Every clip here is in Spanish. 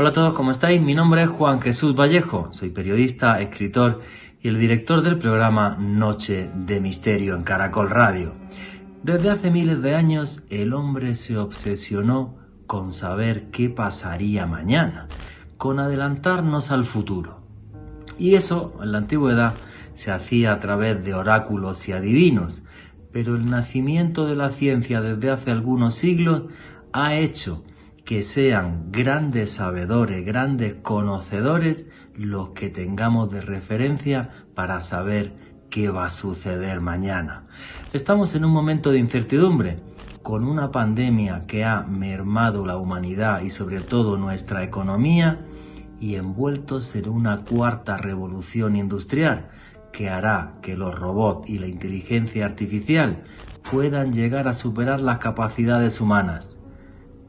Hola a todos, ¿cómo estáis? Mi nombre es Juan Jesús Vallejo, soy periodista, escritor y el director del programa Noche de Misterio en Caracol Radio. Desde hace miles de años el hombre se obsesionó con saber qué pasaría mañana, con adelantarnos al futuro. Y eso, en la antigüedad, se hacía a través de oráculos y adivinos, pero el nacimiento de la ciencia desde hace algunos siglos ha hecho que sean grandes sabedores, grandes conocedores los que tengamos de referencia para saber qué va a suceder mañana. Estamos en un momento de incertidumbre, con una pandemia que ha mermado la humanidad y sobre todo nuestra economía y envueltos en una cuarta revolución industrial que hará que los robots y la inteligencia artificial puedan llegar a superar las capacidades humanas.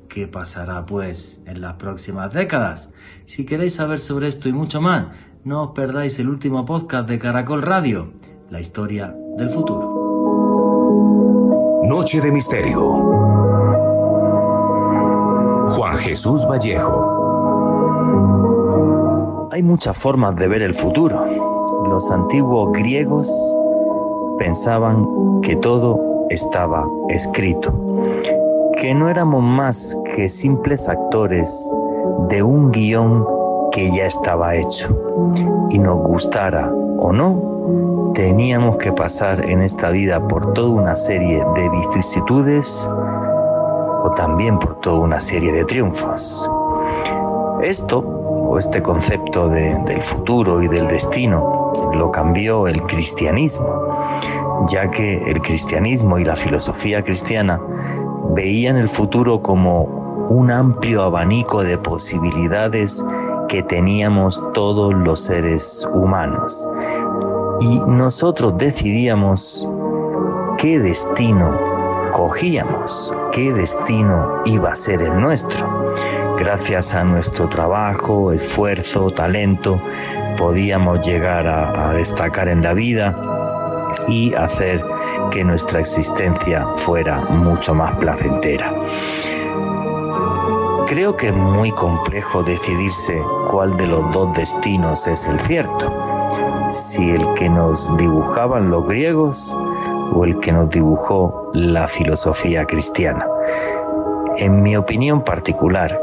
¿Qué pasará pues en las próximas décadas? Si queréis saber sobre esto y mucho más, no os perdáis el último podcast de Caracol Radio, la historia del futuro. Noche de Misterio. Juan Jesús Vallejo. Hay muchas formas de ver el futuro. Los antiguos griegos pensaban que todo estaba escrito que no éramos más que simples actores de un guion que ya estaba hecho. Y nos gustara o no, teníamos que pasar en esta vida por toda una serie de vicisitudes o también por toda una serie de triunfos. Esto, o este concepto del futuro y del destino, lo cambió el cristianismo, ya que el cristianismo y la filosofía cristiana veían el futuro como un amplio abanico de posibilidades que teníamos todos los seres humanos. Y nosotros decidíamos qué destino cogíamos, qué destino iba a ser el nuestro. Gracias a nuestro trabajo, esfuerzo, talento, podíamos llegar a, a destacar en la vida y hacer que nuestra existencia fuera mucho más placentera. Creo que es muy complejo decidirse cuál de los dos destinos es el cierto, si el que nos dibujaban los griegos o el que nos dibujó la filosofía cristiana. En mi opinión particular,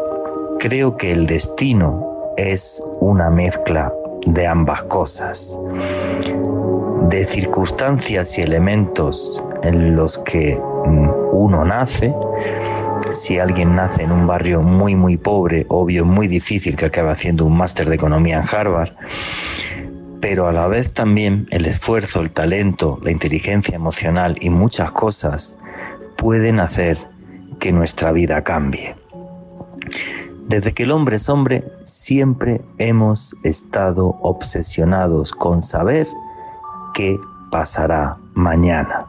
creo que el destino es una mezcla de ambas cosas de circunstancias y elementos en los que mm, uno nace. Si alguien nace en un barrio muy, muy pobre, obvio, muy difícil que acabe haciendo un máster de economía en Harvard, pero a la vez también el esfuerzo, el talento, la inteligencia emocional y muchas cosas pueden hacer que nuestra vida cambie. Desde que el hombre es hombre, siempre hemos estado obsesionados con saber qué pasará mañana.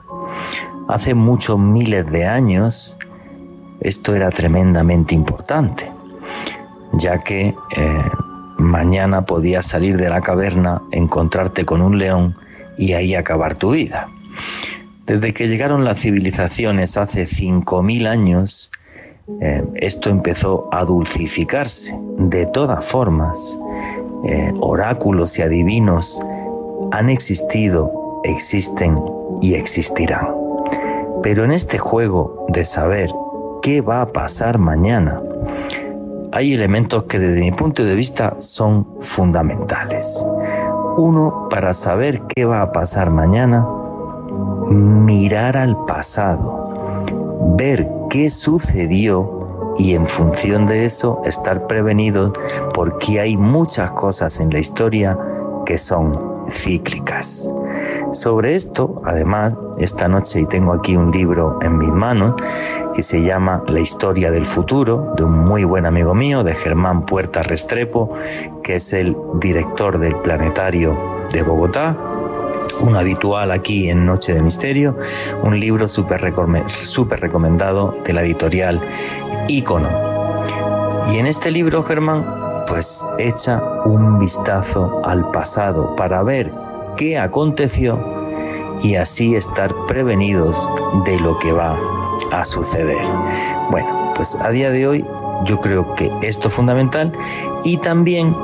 Hace muchos miles de años esto era tremendamente importante, ya que eh, mañana podías salir de la caverna, encontrarte con un león y ahí acabar tu vida. Desde que llegaron las civilizaciones hace 5.000 años, eh, esto empezó a dulcificarse. De todas formas, eh, oráculos y adivinos han existido, existen y existirán. Pero en este juego de saber qué va a pasar mañana, hay elementos que desde mi punto de vista son fundamentales. Uno, para saber qué va a pasar mañana, mirar al pasado, ver qué sucedió y en función de eso estar prevenidos porque hay muchas cosas en la historia que son cíclicas. Sobre esto, además, esta noche tengo aquí un libro en mis manos que se llama La historia del futuro, de un muy buen amigo mío, de Germán Puerta Restrepo, que es el director del Planetario de Bogotá, un habitual aquí en Noche de Misterio, un libro súper recomendado de la editorial Icono. Y en este libro, Germán, pues echa un vistazo al pasado para ver qué aconteció y así estar prevenidos de lo que va a suceder. Bueno, pues a día de hoy yo creo que esto es fundamental. Y también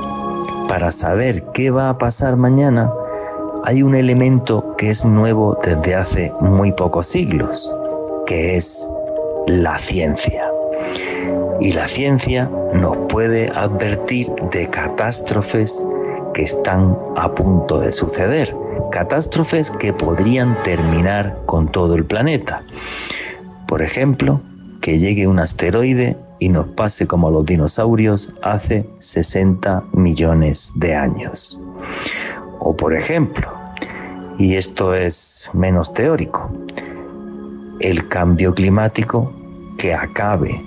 para saber qué va a pasar mañana, hay un elemento que es nuevo desde hace muy pocos siglos, que es la ciencia. Y la ciencia nos puede advertir de catástrofes que están a punto de suceder, catástrofes que podrían terminar con todo el planeta. Por ejemplo, que llegue un asteroide y nos pase como a los dinosaurios hace 60 millones de años. O por ejemplo, y esto es menos teórico, el cambio climático que acabe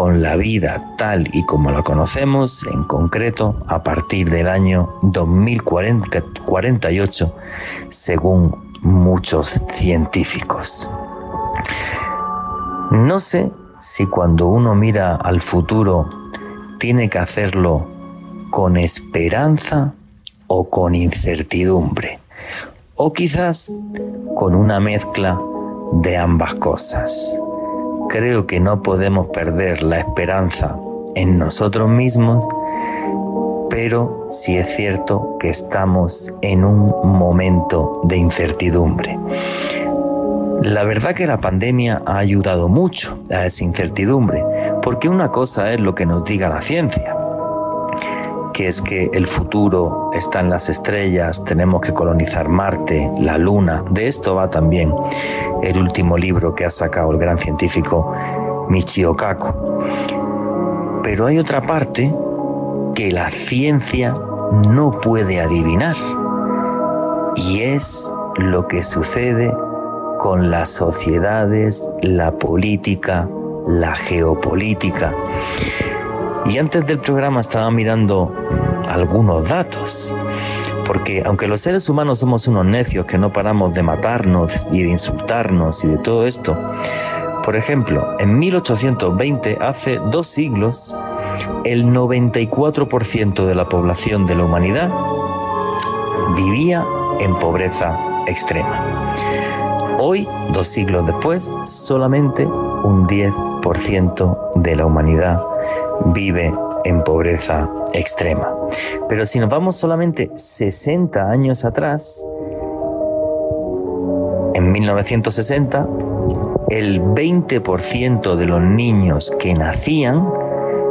con la vida tal y como la conocemos, en concreto a partir del año 2048, según muchos científicos. No sé si cuando uno mira al futuro tiene que hacerlo con esperanza o con incertidumbre, o quizás con una mezcla de ambas cosas. Creo que no podemos perder la esperanza en nosotros mismos, pero sí es cierto que estamos en un momento de incertidumbre. La verdad que la pandemia ha ayudado mucho a esa incertidumbre, porque una cosa es lo que nos diga la ciencia, que es que el futuro está en las estrellas, tenemos que colonizar Marte, la Luna. De esto va también el último libro que ha sacado el gran científico Michio Kaku. Pero hay otra parte que la ciencia no puede adivinar y es lo que sucede con las sociedades, la política, la geopolítica. Y antes del programa estaba mirando algunos datos, porque aunque los seres humanos somos unos necios que no paramos de matarnos y de insultarnos y de todo esto, por ejemplo, en 1820, hace dos siglos, el 94% de la población de la humanidad vivía en pobreza extrema. Hoy, dos siglos después, solamente un 10% de la humanidad vive en pobreza extrema. Pero si nos vamos solamente 60 años atrás, en 1960, el 20% de los niños que nacían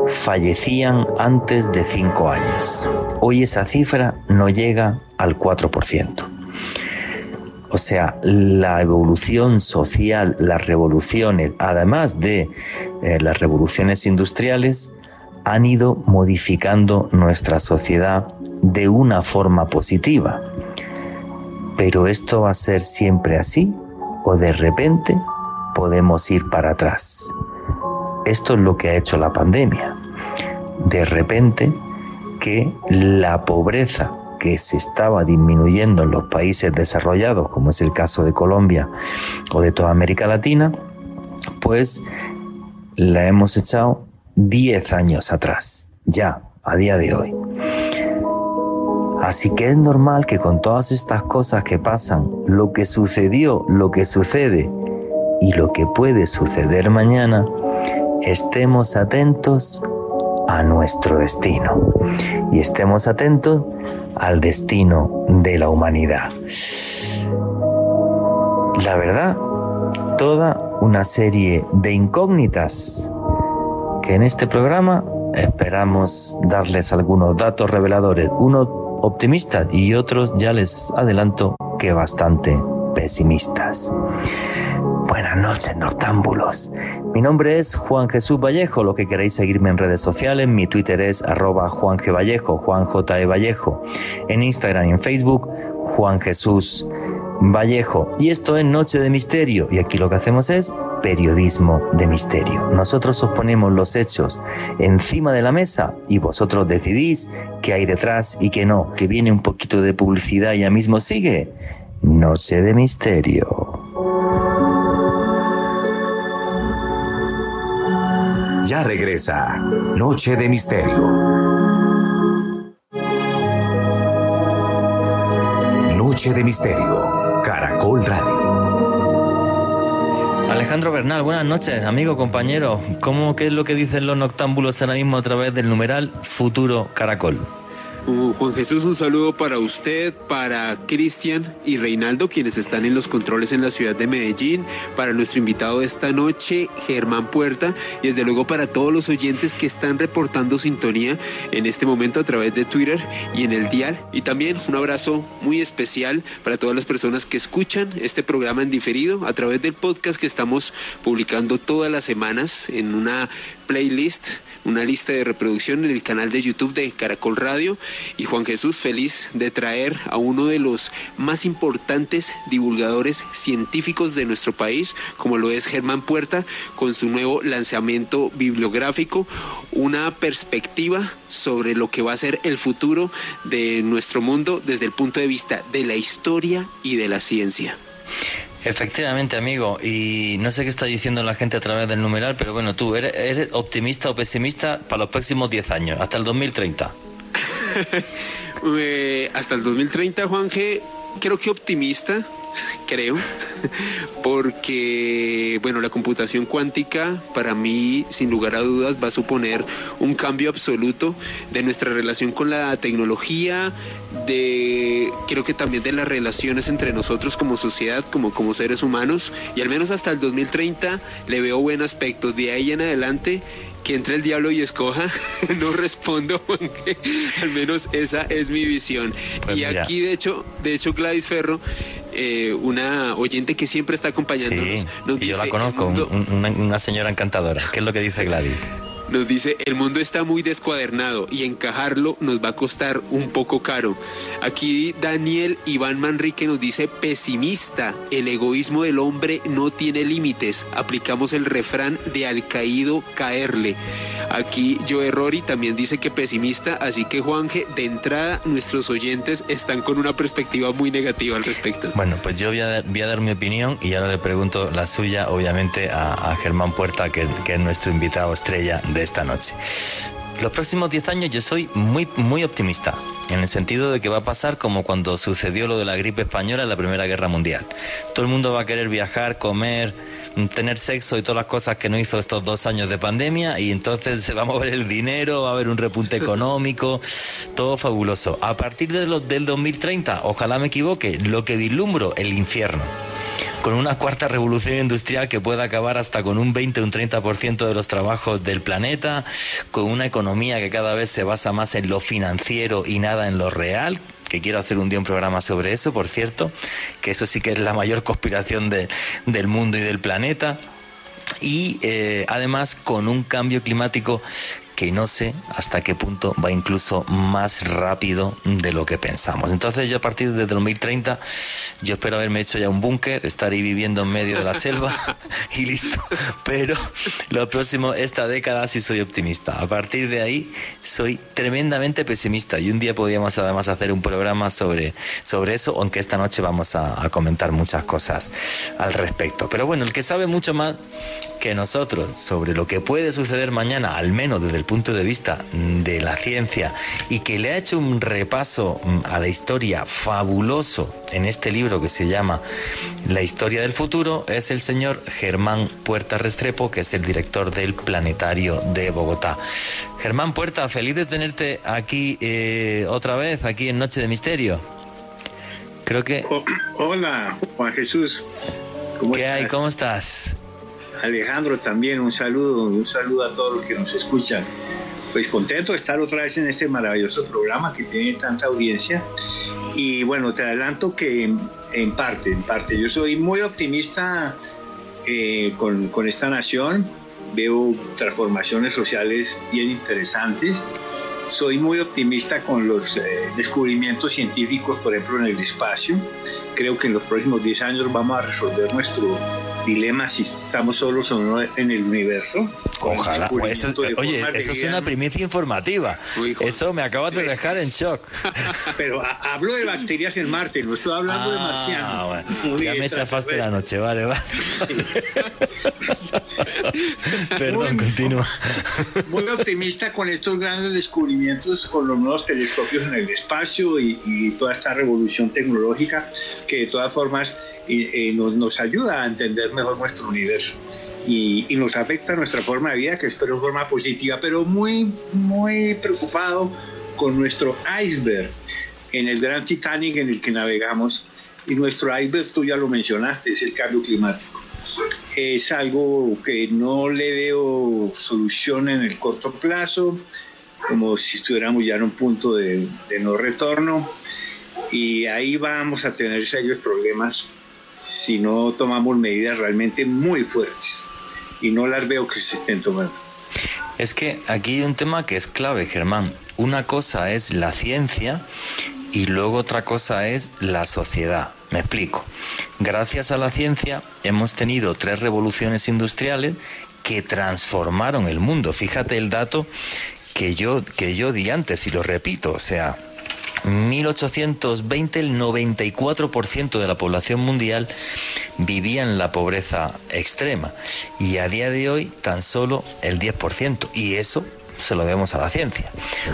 fallecían antes de 5 años. Hoy esa cifra no llega al 4%. O sea, la evolución social, las revoluciones, además de eh, las revoluciones industriales, han ido modificando nuestra sociedad de una forma positiva. Pero esto va a ser siempre así o de repente podemos ir para atrás. Esto es lo que ha hecho la pandemia. De repente que la pobreza que se estaba disminuyendo en los países desarrollados, como es el caso de Colombia o de toda América Latina, pues la hemos echado 10 años atrás, ya, a día de hoy. Así que es normal que con todas estas cosas que pasan, lo que sucedió, lo que sucede y lo que puede suceder mañana, estemos atentos a nuestro destino y estemos atentos al destino de la humanidad. La verdad, toda una serie de incógnitas que en este programa esperamos darles algunos datos reveladores, unos optimistas y otros ya les adelanto que bastante pesimistas. Buenas noches, noctámbulos. Mi nombre es Juan Jesús Vallejo. Lo que queréis seguirme en redes sociales, mi Twitter es arroba Juan G. Vallejo, Juan J. E. Vallejo. En Instagram y en Facebook, Juan Jesús Vallejo. Y esto es Noche de Misterio. Y aquí lo que hacemos es periodismo de misterio. Nosotros os ponemos los hechos encima de la mesa y vosotros decidís qué hay detrás y qué no, que viene un poquito de publicidad y ya mismo sigue. Noche de Misterio. Ya regresa Noche de Misterio. Noche de Misterio, Caracol Radio. Alejandro Bernal, buenas noches, amigo, compañero. ¿Cómo qué es lo que dicen los noctámbulos ahora mismo a través del numeral Futuro Caracol? Juan Jesús, un saludo para usted, para Cristian y Reinaldo, quienes están en los controles en la ciudad de Medellín, para nuestro invitado de esta noche, Germán Puerta, y desde luego para todos los oyentes que están reportando sintonía en este momento a través de Twitter y en el dial. Y también un abrazo muy especial para todas las personas que escuchan este programa en diferido a través del podcast que estamos publicando todas las semanas en una playlist una lista de reproducción en el canal de YouTube de Caracol Radio y Juan Jesús feliz de traer a uno de los más importantes divulgadores científicos de nuestro país, como lo es Germán Puerta, con su nuevo lanzamiento bibliográfico, una perspectiva sobre lo que va a ser el futuro de nuestro mundo desde el punto de vista de la historia y de la ciencia. Efectivamente, amigo. Y no sé qué está diciendo la gente a través del numeral, pero bueno, tú, ¿eres, optimista o pesimista para los próximos 10 años, hasta el 2030? Eh, hasta el 2030, Juan G, creo que optimista creo, porque, bueno, la computación cuántica para mí, sin lugar a dudas, va a suponer un cambio absoluto de nuestra relación con la tecnología, de, creo que también de las relaciones entre nosotros como sociedad, como, como seres humanos, y al menos hasta el 2030 le veo buen aspecto. De ahí en adelante que entre el diablo y escoja, no respondo, al menos esa es mi visión. Pues y aquí, de hecho, de hecho, Gladys Ferro, eh, una oyente que siempre está acompañándonos, nos dice, yo la conozco, una señora encantadora. ¿Qué es lo que dice Gladys? Nos dice, el mundo está muy descuadernado y encajarlo nos va a costar un poco caro. Aquí Daniel Iván Manrique nos dice, pesimista, el egoísmo del hombre no tiene límites. Aplicamos el refrán de al caído caerle. Aquí Joe Rory también dice que pesimista, así que Juanje, de entrada nuestros oyentes están con una perspectiva muy negativa al respecto. Bueno, pues yo voy a, dar mi opinión y ahora le pregunto la suya, obviamente, a, Germán Puerta, que, que es nuestro invitado estrella de esta noche. Los próximos 10 años yo soy muy, muy optimista, en el sentido de que va a pasar como cuando sucedió lo de la gripe española en la Primera Guerra Mundial. Todo el mundo va a querer viajar, comer, tener sexo y todas las cosas que no hizo estos dos años de pandemia y entonces se va a mover el dinero, va a haber un repunte económico, todo fabuloso. A partir de del 2030, ojalá me equivoque, lo que vislumbro, el infierno con una cuarta revolución industrial que pueda acabar hasta con un 20 o un 30% de los trabajos del planeta, con una economía que cada vez se basa más en lo financiero y nada en lo real, que quiero hacer un día un programa sobre eso, por cierto, que eso sí que es la mayor conspiración del mundo y del planeta. Y eh, además con un cambio climático que no sé hasta qué punto va incluso más rápido de lo que pensamos. Entonces yo a partir de 2030, yo espero haberme hecho ya un búnker, estar ahí viviendo en medio de la selva y listo. Pero lo próximo, esta década sí soy optimista. A partir de ahí soy tremendamente pesimista y un día podríamos además hacer un programa sobre, sobre eso, aunque esta noche vamos a, a comentar muchas cosas al respecto. Pero bueno, el que sabe mucho más que nosotros sobre lo que puede suceder mañana, al menos desde el punto de vista de la ciencia, y que le ha hecho un repaso mm, a la historia fabuloso en este libro que se llama La historia del futuro, es el señor Germán Puerta Restrepo, que es el director del Planetario de Bogotá. Germán Puerta, feliz de tenerte aquí eh, otra vez, aquí en Noche de Misterio. Creo que... hola, Juan Jesús. ¿Cómo ¿Qué hay? ¿Cómo estás? Alejandro también un saludo, un saludo a todos los que nos escuchan. Pues contento de estar otra vez en este maravilloso programa que tiene tanta audiencia. Y bueno, te adelanto que en, parte, en parte, yo soy muy optimista eh, con, con esta nación. Veo transformaciones sociales bien interesantes soy muy optimista con los eh, descubrimientos científicos, por ejemplo, en el espacio. Creo que en los próximos 10 años vamos a resolver nuestro dilema si estamos solos o no en el universo. Ojalá. Eso, oye, eso es una primicia informativa. eso me acaba de dejar en shock. Pero hablo de bacterias en Marte, no estoy hablando de ah, marcianos. ya me chafaste la noche, vale, vale. Perdón, continúa. Muy optimista con estos grandes descubrimientos, con los nuevos telescopios en el espacio y, y toda esta revolución tecnológica que de todas formas y, nos, nos, ayuda a entender mejor nuestro universo. Y, y, nos afecta nuestra forma de vida, que espero en forma positiva, pero muy, muy preocupado con nuestro iceberg en el gran Titanic en el que navegamos. Y nuestro iceberg, tú ya lo mencionaste, es el cambio climático. Es algo que no le veo solución en el corto plazo, como si estuviéramos ya en un punto de, de no retorno. Y ahí vamos a tener serios problemas si no tomamos medidas realmente muy fuertes. Y no las veo que se estén tomando. Es que aquí hay un tema que es clave, Germán. Una cosa es la ciencia y luego otra cosa es la sociedad. Me explico. Gracias a la ciencia hemos tenido tres revoluciones industriales que transformaron el mundo. Fíjate el dato que yo, que yo di antes y lo repito. O sea, 1820 el 94% de la población mundial vivía en la pobreza extrema. Y a día de hoy tan solo el 10% y eso se lo debemos a la ciencia.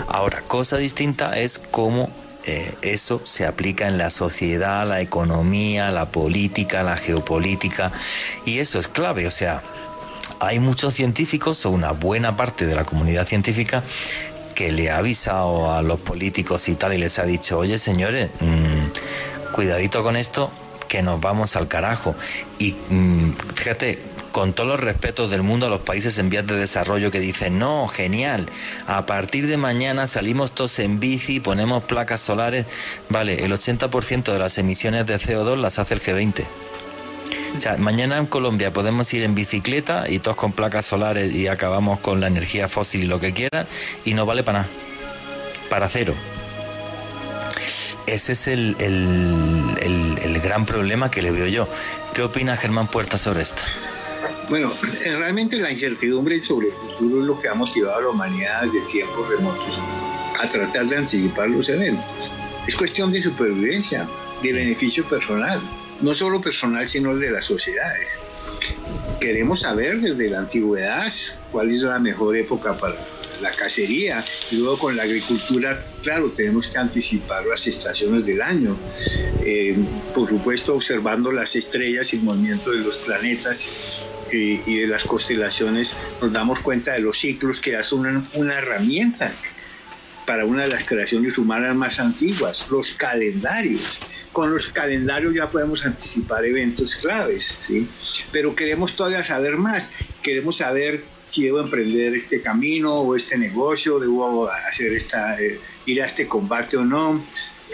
Ahora, cosa distinta es cómo eh, eso se aplica en la sociedad, la economía, la política, la geopolítica. Y eso es clave, o sea, hay muchos científicos o una buena parte de la comunidad científica que le ha avisado a los políticos y tal y les ha dicho, oye señores, mmm, cuidadito con esto, que nos vamos al carajo. Y mmm, fíjate, con todos los respetos del mundo a los países en vías de desarrollo que dicen, no, genial, a partir de mañana salimos todos en bici, ponemos placas solares, vale, el 80% de las emisiones de CO2 las hace el G20. O sea, mañana en Colombia podemos ir en bicicleta y todos con placas solares y acabamos con la energía fósil y lo que quieran y no vale para nada. Para cero. Ese es el, el, el, el gran problema que le veo yo. ¿Qué opina Germán Puerta sobre esto? Bueno, realmente la incertidumbre sobre el futuro es lo que ha motivado a la humanidad desde tiempos remotos a tratar de anticipar los eventos. Es cuestión de supervivencia, de beneficio personal no solo personal, sino de las sociedades. Queremos saber desde la antigüedad cuál es la mejor época para la cacería y luego con la agricultura, claro, tenemos que anticipar las estaciones del año. Eh, por supuesto, observando las estrellas y el movimiento de los planetas eh, y de las constelaciones, nos damos cuenta de los ciclos que hacen una, una herramienta para una de las creaciones humanas más antiguas, los calendarios con los calendarios ya podemos anticipar eventos claves, ¿sí? Pero queremos todavía saber más, queremos saber si debo emprender este camino o este negocio, debo hacer esta, eh, ir a este combate o no,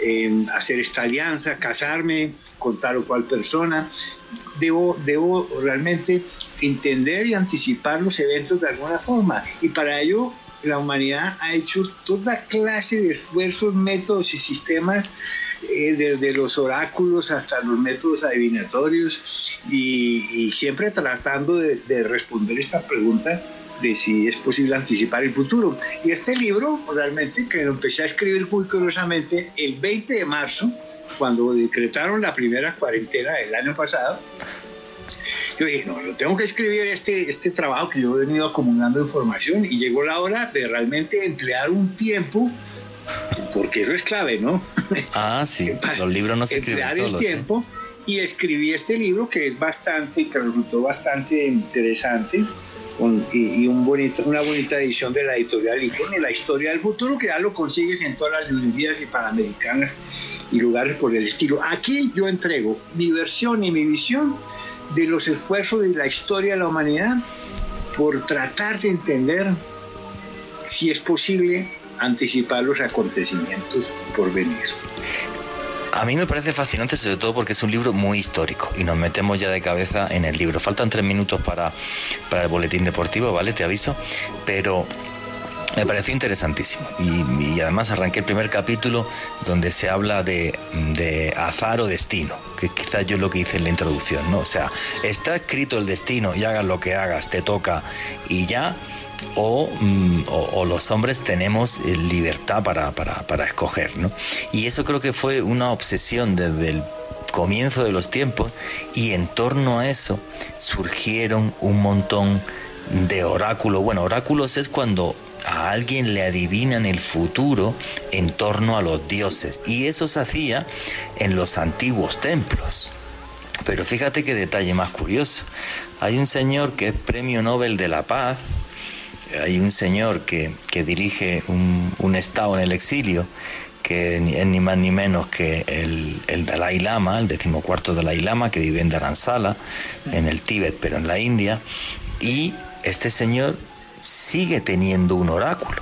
eh, hacer esta alianza, casarme con tal o cual persona. Debo, debo realmente entender y anticipar los eventos de alguna forma. Y para ello la humanidad ha hecho toda clase de esfuerzos, métodos y sistemas eh, desde los oráculos hasta los métodos adivinatorios y, siempre tratando de, de, responder esta pregunta de si es posible anticipar el futuro. Y este libro, realmente, que lo empecé a escribir muy curiosamente el 20 de marzo, cuando decretaron la primera cuarentena del año pasado, yo dije, no, yo tengo que escribir este, este trabajo que yo he venido acumulando información y llegó la hora de realmente emplear un tiempo porque eso es clave, ¿no? Ah, sí, los libros no se escriben solos. el tiempo y escribí este libro que es bastante, que resultó bastante interesante con, y, y un bonito, una bonita edición de la editorial Icono, La historia del futuro, que ya lo consigues en todas las librerías y panamericanas y lugares por el estilo. Aquí yo entrego mi versión y mi visión de los esfuerzos de la historia de la humanidad por tratar de entender si es posible anticipar los acontecimientos por venir. A mí me parece fascinante, sobre todo porque es un libro muy histórico y nos metemos ya de cabeza en el libro. Faltan tres minutos para, para el boletín deportivo, ¿vale? Te aviso. Pero me pareció interesantísimo. Y, además arranqué el primer capítulo donde se habla de, de, azar o destino, que quizás yo lo que hice en la introducción, ¿no? O sea, está escrito el destino y hagas lo que hagas, te toca y ya. O, o, los hombres tenemos libertad para, para, para escoger, ¿no? Y eso creo que fue una obsesión desde el comienzo de los tiempos y en torno a eso surgieron un montón de oráculos. Bueno, oráculos es cuando a alguien le adivinan el futuro en torno a los dioses y eso se hacía en los antiguos templos. Pero fíjate qué detalle más curioso. Hay un señor que es premio Nobel de la Paz, hay un señor que, dirige un, estado en el exilio, que es ni más ni menos que el, el Dalai Lama, el decimocuarto Dalai Lama, que vive en Dharamsala, en el Tíbet, pero en la India, y este señor sigue teniendo un oráculo.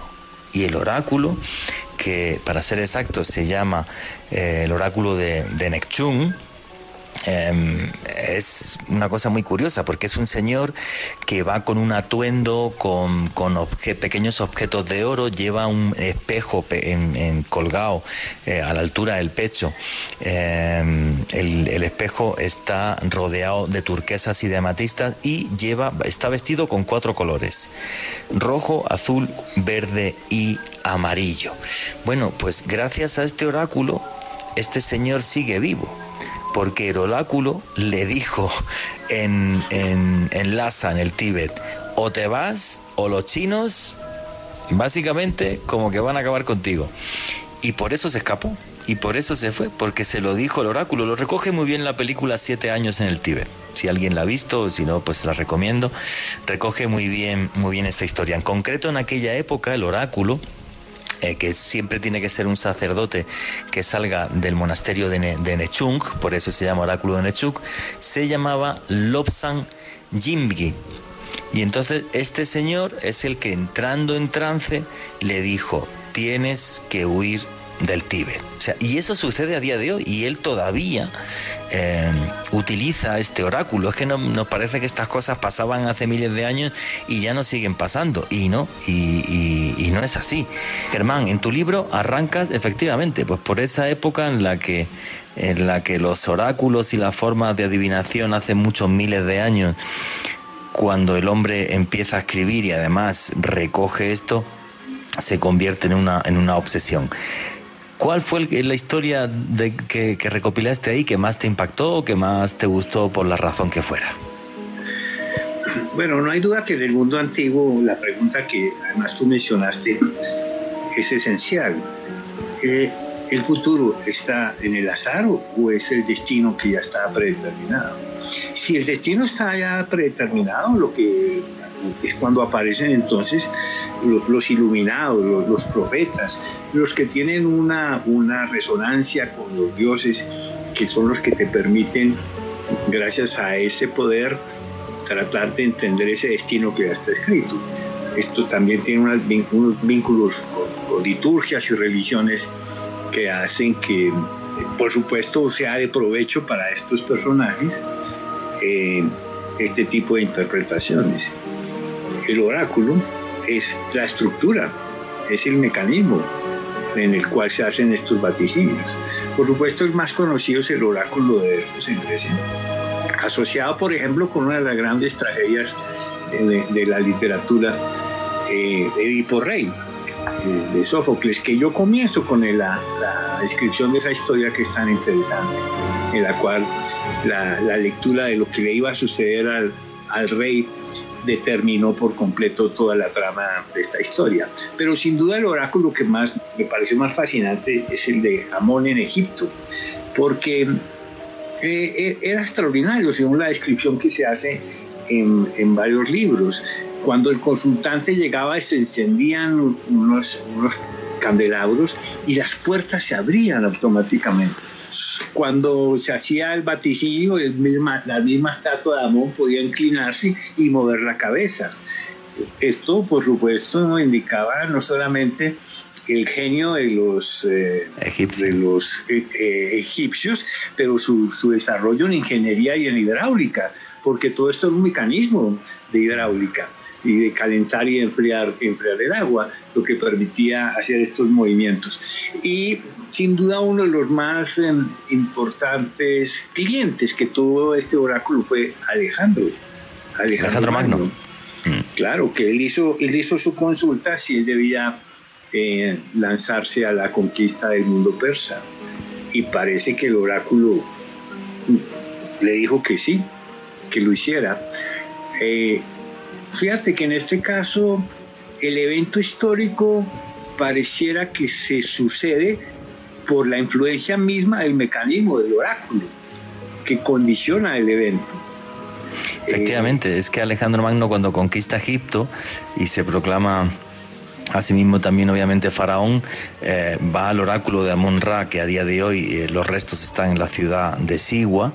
Y el oráculo, que para ser exacto se llama eh, el oráculo de, de Nekchung, Em, es una cosa muy curiosa porque es un señor que va con un atuendo, con, pequeños objetos de oro, lleva un espejo en, colgado eh, a la altura del pecho. Em, el, espejo está rodeado de turquesas y de amatistas y lleva, está vestido con cuatro colores: rojo, azul, verde y amarillo. Bueno, pues gracias a este oráculo, este señor sigue vivo porque el oráculo le dijo en, en, Lhasa, en el Tíbet, o te vas o los chinos básicamente como que van a acabar contigo. Y por eso se escapó, y por eso se fue, porque se lo dijo el oráculo. Lo recoge muy bien la película Siete años en el Tíbet. Si alguien la ha visto, si no, pues la recomiendo. Recoge muy bien, muy bien esta historia. En concreto, en aquella época, el oráculo eh, que siempre tiene que ser un sacerdote que salga del monasterio de, Nechung, por eso se llama oráculo de Nechung, se llamaba Lobsang Jimgi. Y entonces este señor es el que entrando en trance le dijo, tienes que huir del Tíbet. O sea, y eso sucede a día de hoy y él todavía eh, utiliza este oráculo. Es que no, nos parece que estas cosas pasaban hace miles de años y ya no siguen pasando. Y no, y, no es así. Germán, en tu libro arrancas efectivamente, pues por esa época en la que en la que los oráculos y las formas de adivinación hace muchos miles de años, cuando el hombre empieza a escribir y además recoge esto, se convierte en una, en una obsesión. ¿Cuál fue la historia de, que, recopilaste ahí que más te impactó o que más te gustó por la razón que fuera? Bueno, no hay duda que en el mundo antiguo la pregunta que además tú mencionaste es esencial. Eh, ¿El futuro está en el azar o es el destino que ya está predeterminado? Si el destino está ya predeterminado, lo que es cuando aparecen entonces los, iluminados, los, profetas, los que tienen una, una resonancia con los dioses, que son los que te permiten, gracias a ese poder, tratar de entender ese destino que ya está escrito. Esto también tiene unos vínculos con, liturgias y religiones que hacen que, por supuesto, sea de provecho para estos personajes eh, este tipo de interpretaciones. El oráculo es la estructura, es el mecanismo en el cual se hacen estos vaticinios. Por supuesto, el más conocido es el oráculo de Delfos en Grecia, asociado, por ejemplo, con una de las grandes tragedias de, la literatura, eh, Edipo Rey, eh, de Sófocles, que yo comienzo con la, descripción de esa historia que es tan interesante, en la cual la, lectura de lo que le iba a suceder al, al rey determinó por completo toda la trama de esta historia. Pero sin duda el oráculo que más me pareció más fascinante es el de Amón en Egipto, porque eh, eh, era extraordinario según la descripción que se hace en, varios libros. Cuando el consultante llegaba se encendían unos, unos candelabros y las puertas se abrían automáticamente cuando se hacía el vaticinio, la misma estatua de Amón podía inclinarse y mover la cabeza. Esto, por supuesto, indicaba no solamente el genio de los, eh, de los eh, eh, egipcios, pero su, su, desarrollo en ingeniería y en hidráulica, porque todo esto es un mecanismo de hidráulica y de calentar y enfriar, enfriar el agua, lo que permitía hacer estos movimientos. Y sin duda uno de los más em, importantes clientes que tuvo este oráculo fue Alejandro. Alejandro, Magno. Mm. Claro, que él hizo, él hizo su consulta si él debía eh, lanzarse a la conquista del mundo persa. Y parece que el oráculo le dijo que sí, que lo hiciera. Eh, fíjate que en este caso el evento histórico pareciera que se sucede por la influencia misma del mecanismo del oráculo. que condiciona el evento. Efectivamente, es que Alejandro Magno cuando conquista Egipto y se proclama Asimismo, también obviamente Faraón eh, va al oráculo de Amon-Ra, que a día de hoy eh, los restos están en la ciudad de Sigua,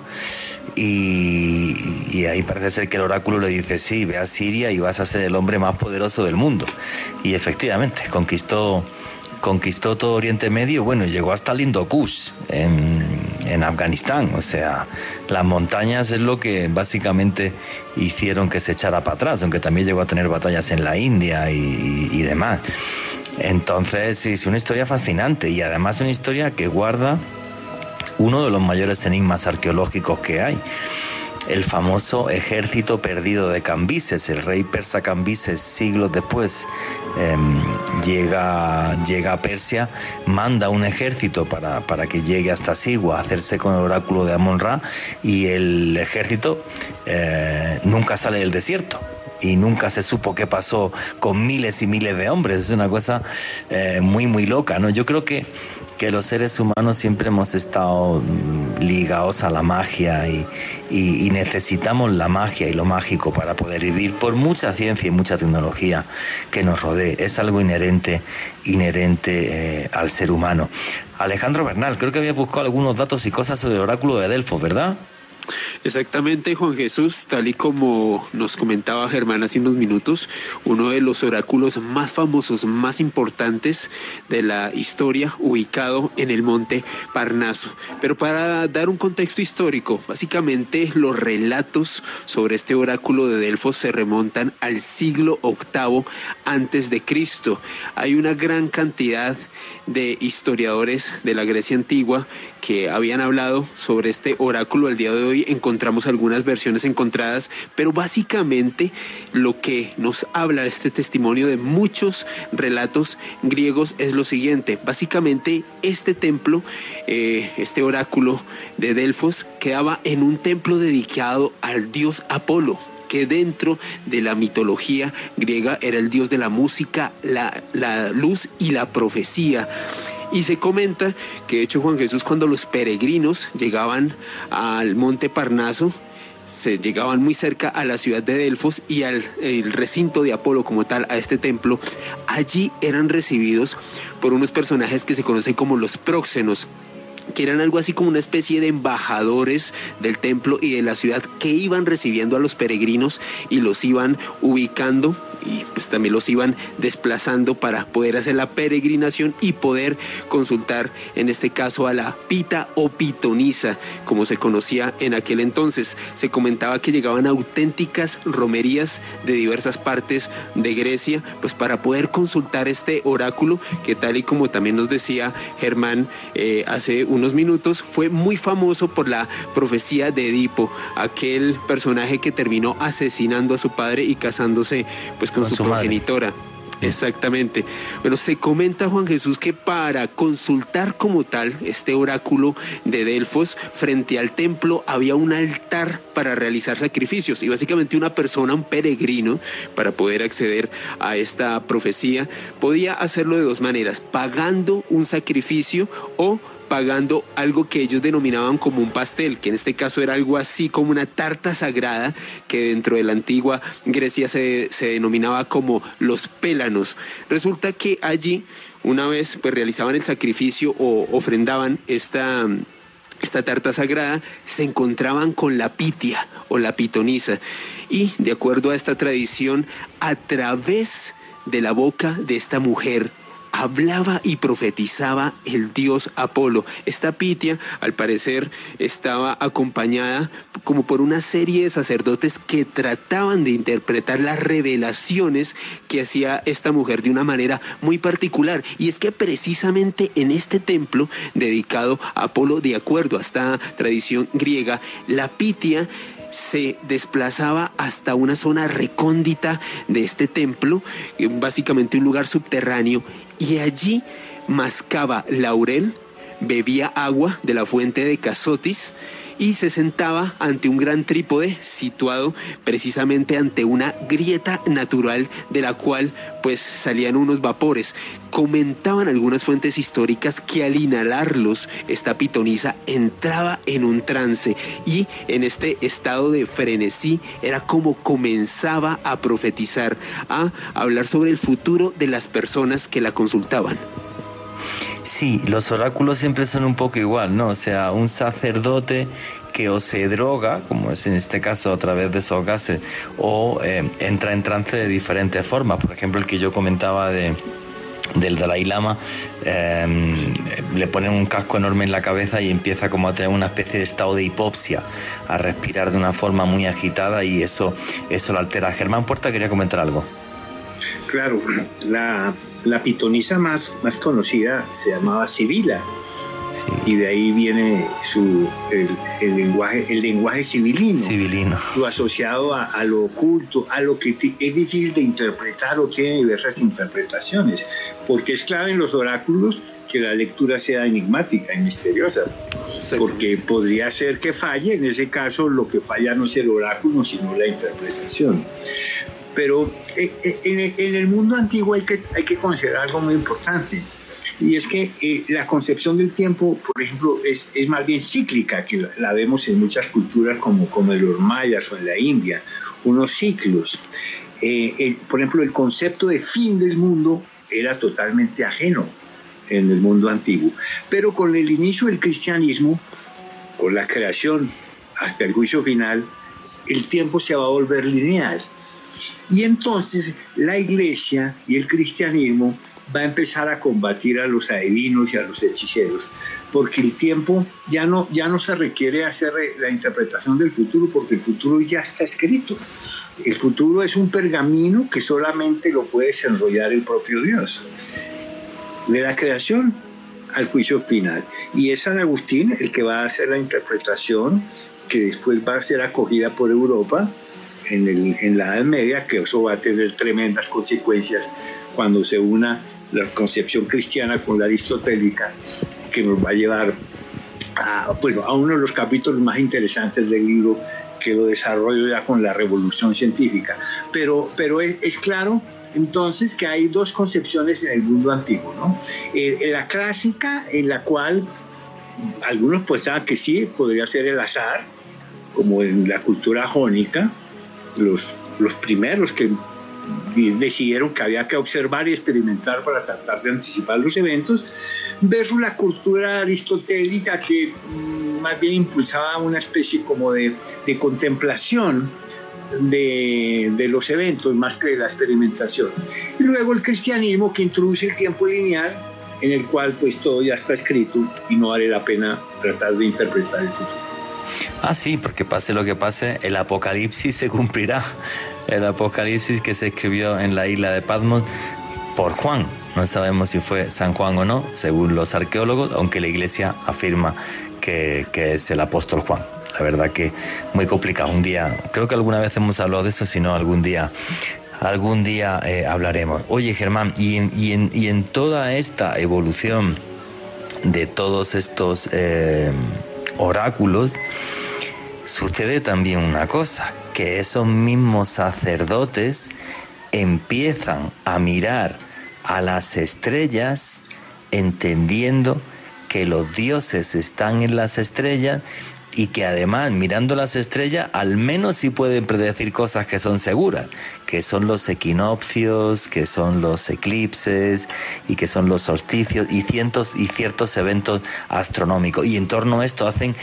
y, ahí parece ser que el oráculo le dice, sí, ve a Siria y vas a ser el hombre más poderoso del mundo. Y efectivamente, conquistó, conquistó todo Oriente Medio, bueno, llegó hasta el en, en Afganistán. O sea, las montañas es lo que básicamente hicieron que se echara para atrás, aunque también llegó a tener batallas en la India y, demás. Entonces, es una historia fascinante y además una historia que guarda uno de los mayores enigmas arqueológicos que hay el famoso ejército perdido de Cambises. El rey persa Cambises, siglos después, em, llega, llega a Persia, manda un ejército para, para, que llegue hasta Sigua a hacerse con el oráculo de Amon-Ra y el ejército eh, nunca sale del desierto y nunca se supo qué pasó con miles y miles de hombres. Es una cosa eh, muy, muy loca, ¿no? Yo creo que que los seres humanos siempre hemos estado mm, ligados a la magia y, necesitamos la magia y lo mágico para poder vivir por mucha ciencia y mucha tecnología que nos rodee. Es algo inherente, inherente eh, al ser humano. Alejandro Bernal, creo que había buscado algunos datos y cosas sobre el oráculo de Delfos, ¿verdad? Exactamente, Juan Jesús, tal y como nos comentaba Germán hace unos minutos, uno de los oráculos más famosos, más importantes de la historia, ubicado en el monte Parnaso. Pero para dar un contexto histórico, básicamente los relatos sobre este oráculo de Delfos se remontan al siglo VIII antes de Cristo. Hay una gran cantidad de historiadores de la Grecia antigua que habían hablado sobre este oráculo. Al día de hoy encontramos algunas versiones encontradas, pero básicamente lo que nos habla este testimonio de muchos relatos griegos es lo siguiente. Básicamente este templo, eh, este oráculo de Delfos, quedaba en un templo dedicado al dios Apolo que dentro de la mitología griega era el dios de la música, la, la luz y la profecía. Y se comenta que de hecho Juan Jesús cuando los peregrinos llegaban al monte Parnaso, se llegaban muy cerca a la ciudad de Delfos y al recinto de Apolo como tal, a este templo, allí eran recibidos por unos personajes que se conocen como los próxenos, que eran algo así como una especie de embajadores del templo y de la ciudad que iban recibiendo a los peregrinos y los iban ubicando y pues también los iban desplazando para poder hacer la peregrinación y poder consultar en este caso a la pita o pitonisa, como se conocía en aquel entonces. Se comentaba que llegaban auténticas romerías de diversas partes de Grecia, pues para poder consultar este oráculo que tal y como también nos decía Germán eh, hace unos minutos, fue muy famoso por la profecía de Edipo, aquel personaje que terminó asesinando a su padre y casándose pues con, su, progenitora. Exactamente. Bueno, se comenta Juan Jesús que para consultar como tal este oráculo de Delfos, frente al templo había un altar para realizar sacrificios y básicamente una persona, un peregrino, para poder acceder a esta profecía, podía hacerlo de dos maneras, pagando un sacrificio o pagando algo que ellos denominaban como un pastel, que en este caso era algo así como una tarta sagrada, que dentro de la antigua Grecia se, denominaba como los pélanos. Resulta que allí, una vez pues, realizaban el sacrificio o ofrendaban esta, esta tarta sagrada, se encontraban con la pitia o la pitonisa. Y de acuerdo a esta tradición, a través de la boca de esta mujer hablaba y profetizaba el dios Apolo. Esta Pitia, al parecer, estaba acompañada como por una serie de sacerdotes que trataban de interpretar las revelaciones que hacía esta mujer de una manera muy particular. Y es que precisamente en este templo dedicado a Apolo, de acuerdo a esta tradición griega, la Pitia se desplazaba hasta una zona recóndita de este templo, básicamente un lugar subterráneo, y allí mascaba laurel, bebía agua de la fuente de Casotis y se sentaba ante un gran trípode situado precisamente ante una grieta natural de la cual pues salían unos vapores. Comentaban algunas fuentes históricas que al inhalarlos esta pitonisa entraba en un trance y en este estado de frenesí era como comenzaba a profetizar, a hablar sobre el futuro de las personas que la consultaban. Sí, los oráculos siempre son un poco igual, ¿no? O sea, un sacerdote que o se droga, como es en este caso a través de esos gases, o eh, entra en trance de diferentes formas. Por ejemplo, el que yo comentaba de, del Dalai Lama, em, le ponen un casco enorme en la cabeza y empieza como a tener una especie de estado de hipopsia, a respirar de una forma muy agitada y eso, eso lo altera. Germán Puerta quería comentar algo. Claro, la, la pitonisa más, más conocida se llamaba Sibila y de ahí viene su, el, lenguaje, el lenguaje civilino, civilino. lo asociado a, lo oculto, a lo que es difícil de interpretar o tiene diversas interpretaciones, porque es clave en los oráculos que la lectura sea enigmática y misteriosa, porque podría ser que falle, en ese caso lo que falla no es el oráculo, sino la interpretación. Pero eh, eh, en el mundo antiguo hay que, hay que considerar algo muy importante y es que eh, la concepción del tiempo, por ejemplo, es, es más bien cíclica, que la, vemos en muchas culturas como, como en los mayas o en la India, unos ciclos. Eh, por ejemplo, el concepto de fin del mundo era totalmente ajeno en el mundo antiguo. Pero con el inicio del cristianismo, con la creación hasta el juicio final, el tiempo se va a volver lineal. Y entonces la iglesia y el cristianismo va a empezar a combatir a los adivinos y a los hechiceros, porque el tiempo ya no, ya no se requiere hacer la interpretación del futuro, porque el futuro ya está escrito. El futuro es un pergamino que solamente lo puede desenrollar el propio Dios. De la creación al juicio final. Y es San Agustín el que va a hacer la interpretación que después va a ser acogida por Europa en, en la Edad Media, que eso va a tener tremendas consecuencias cuando se una la concepción cristiana con la aristotélica, que nos va a llevar a, bueno, a uno de los capítulos más interesantes del libro, que lo desarrollo ya con la revolución científica. Pero, pero es, claro entonces que hay dos concepciones en el mundo antiguo, ¿no? Eh, la clásica, en la cual algunos pensaban que sí, podría ser el azar, como en la cultura jónica, los, los primeros que decidieron que había que observar y experimentar para tratar de anticipar los eventos, versus la cultura aristotélica que mm, más bien impulsaba una especie como de, de contemplación de, de, los eventos más que de la experimentación. Y luego el cristianismo que introduce el tiempo lineal en el cual pues todo ya está escrito y no vale la pena tratar de interpretar el futuro. Ah, sí, porque pase lo que pase, el apocalipsis se cumplirá el Apocalipsis que se escribió en la isla de Patmos por Juan. No sabemos si fue San Juan o no, según los arqueólogos, aunque la iglesia afirma que, es el apóstol Juan. La verdad que muy complicado. Un día, creo que alguna vez hemos hablado de eso, si no, algún día algún día eh, hablaremos. Oye, Germán, y en, y, en, y en, toda esta evolución de todos estos eh, oráculos, sucede también una cosa, que esos mismos sacerdotes empiezan a mirar a las estrellas entendiendo que los dioses están en las estrellas y que además mirando las estrellas al menos sí pueden predecir cosas que son seguras, que son los equinoccios, que son los eclipses y que son los solsticios y cientos y ciertos eventos astronómicos. Y en torno a esto hacen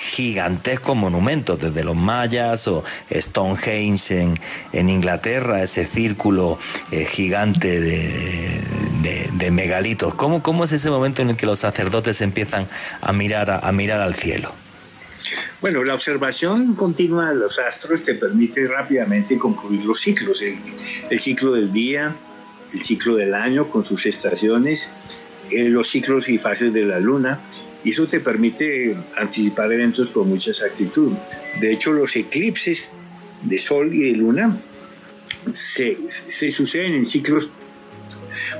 gigantescos monumentos, desde los mayas o Stonehenge en, en Inglaterra, ese círculo eh, gigante de, de, megalitos. ¿Cómo, ¿Cómo, es ese momento en el que los sacerdotes empiezan a mirar, a, mirar al cielo? Bueno, la observación continua de los astros te permite rápidamente concluir los ciclos, el, ciclo del día, el ciclo del año con sus estaciones, eh, los ciclos y fases de la luna, y eso te permite anticipar eventos con mucha exactitud. De hecho, los eclipses de Sol y de Luna se, suceden en ciclos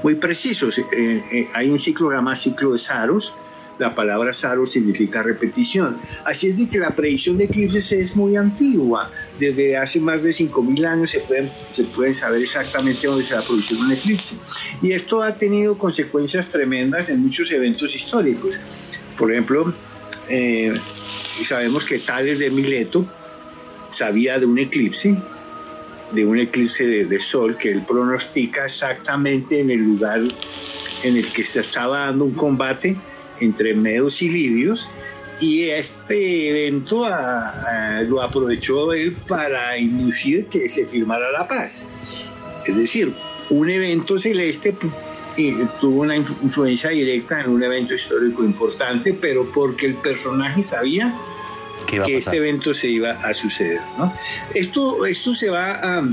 muy precisos. Eh, eh, hay un ciclo llamado ciclo de Saros, la palabra saro significa repetición. Así es de que la predicción de eclipses es muy antigua. Desde hace más de 5.000 años se pueden, se pueden saber exactamente dónde se va a producir un eclipse. Y esto ha tenido consecuencias tremendas en muchos eventos históricos. Por ejemplo, eh, sabemos que Tales de Mileto sabía de un eclipse, de un eclipse de, sol que él pronostica exactamente en el lugar en el que se estaba dando un combate entre medos y lidios y este evento lo aprovechó él para inducir que se firmara la paz. Es decir, un evento celeste tuvo una influencia directa en un evento histórico importante, pero porque el personaje sabía que este evento se iba a suceder. Esto, esto se va a,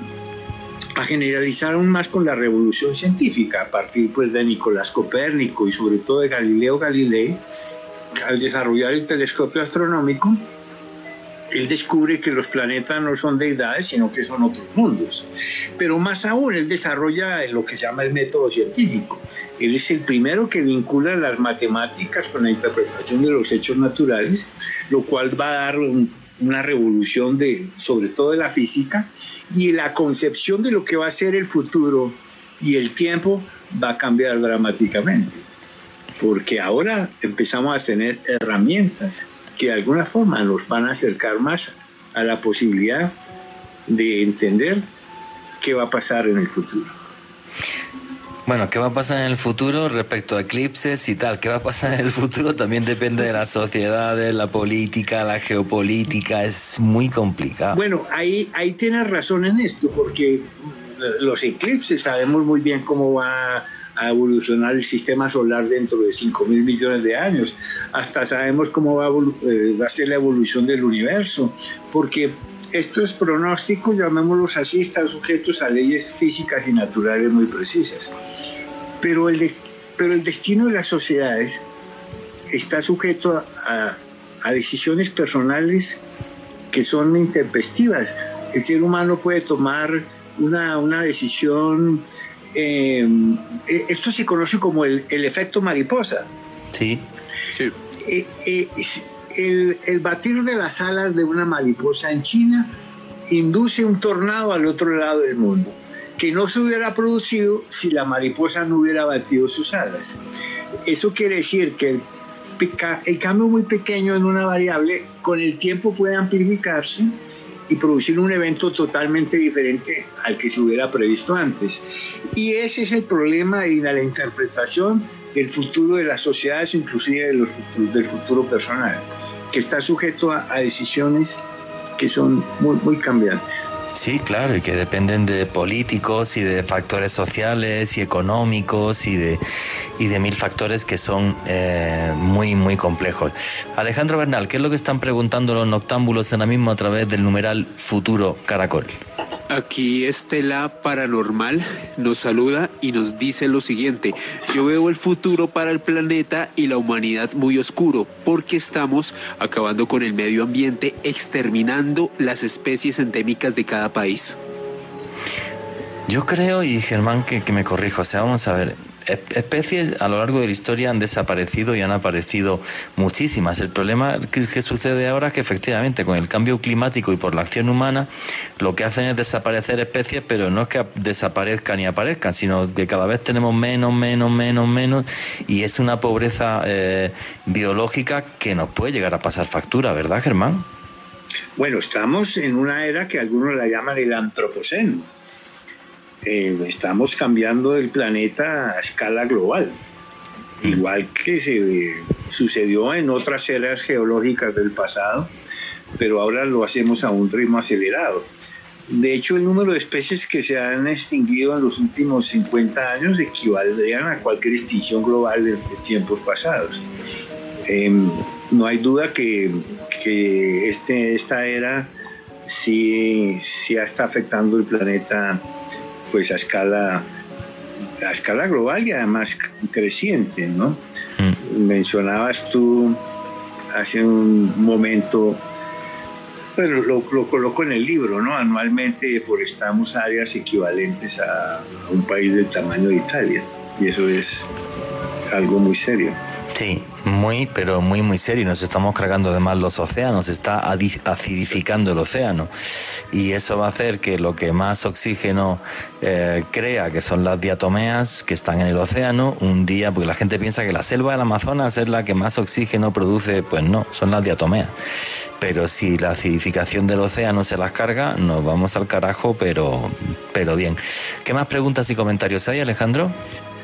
a, generalizar aún más con la revolución científica, a partir pues, de Nicolás Copérnico y sobre todo de Galileo Galilei, al desarrollar el telescopio astronómico, él descubre que los planetas no son deidades, sino que son otros mundos. Pero más aún, él desarrolla lo que se llama el método científico. Él es el primero que vincula las matemáticas con la interpretación de los hechos naturales, lo cual va a dar una revolución de, sobre todo de la física, y la concepción de lo que va a ser el futuro y el tiempo va a cambiar dramáticamente, porque ahora empezamos a tener herramientas que de alguna forma nos van a acercar más a la posibilidad de entender qué va a pasar en el futuro. Bueno, ¿qué va a pasar en el futuro respecto a eclipses y tal? ¿Qué va a pasar en el futuro? También depende de las sociedades, la política, la geopolítica, es muy complicado. Bueno, ahí, ahí tienes razón en esto, porque los eclipses sabemos muy bien cómo va a evolucionar el sistema solar dentro de 5 mil millones de años. Hasta sabemos cómo va a, eh, va a ser la evolución del universo, porque estos pronósticos, llamémoslos así, están sujetos a leyes físicas y naturales muy precisas. Pero el, pero el destino de las sociedades está sujeto a, a decisiones personales que son intempestivas. El ser humano puede tomar una, una decisión eh, eh, esto se conoce como el, efecto mariposa. Sí. sí. Eh, el, el, batir de las alas de una mariposa en China induce un tornado al otro lado del mundo, que no se hubiera producido si la mariposa no hubiera batido sus alas. Eso quiere decir que el, el cambio muy pequeño en una variable con el tiempo puede amplificarse y producir un evento totalmente diferente al que se hubiera previsto antes. Y ese es el problema de la interpretación del futuro de las sociedades, inclusive del futuro personal, que está sujeto a, decisiones que son muy cambiantes. Sí, claro, y que dependen de políticos y de factores sociales y económicos y de, y de mil factores que son eh, muy, muy complejos. Alejandro Bernal, ¿qué es lo que están preguntando los noctámbulos ahora mismo a través del numeral Futuro Caracol? Aquí Estela Paranormal nos saluda y nos dice lo siguiente, yo veo el futuro para el planeta y la humanidad muy oscuro porque estamos acabando con el medio ambiente, exterminando las especies endémicas de cada país. Yo creo, y Germán que, que me corrijo, o sea, vamos a ver, especies a lo largo de la historia han desaparecido y han aparecido muchísimas. El problema que, sucede ahora es que efectivamente con el cambio climático y por la acción humana lo que hacen es desaparecer especies, pero no es que desaparezcan y aparezcan, sino que cada vez tenemos menos, menos, menos, menos y es una pobreza eh, biológica que nos puede llegar a pasar factura, ¿verdad, Germán? Bueno, estamos en una era que algunos la llaman el antropoceno eh, estamos cambiando el planeta a escala global, igual que se sucedió en otras eras geológicas del pasado, pero ahora lo hacemos a un ritmo acelerado. De hecho, el número de especies que se han extinguido en los últimos 50 años equivaldrían a cualquier extinción global de, tiempos pasados. Em, no hay duda que, que este, esta era sí, sí está afectando el planeta pues a escala a escala global y además creciente, ¿no? Mm. Mencionabas tú hace un momento, bueno, lo, lo, coloco en el libro, ¿no? Anualmente deforestamos áreas equivalentes a un país del tamaño de Italia y eso es algo muy serio. Sí, muy, pero muy, muy serio. Nos estamos cargando además los océanos, está acidificando el océano. Y eso va a hacer que lo que más oxígeno eh, crea, que son las diatomeas que están en el océano, un día, porque la gente piensa que la selva del Amazonas es la que más oxígeno produce, pues no, son las diatomeas. Pero si la acidificación del océano se las carga, nos vamos al carajo, pero, pero bien. ¿Qué más preguntas y comentarios hay, Alejandro?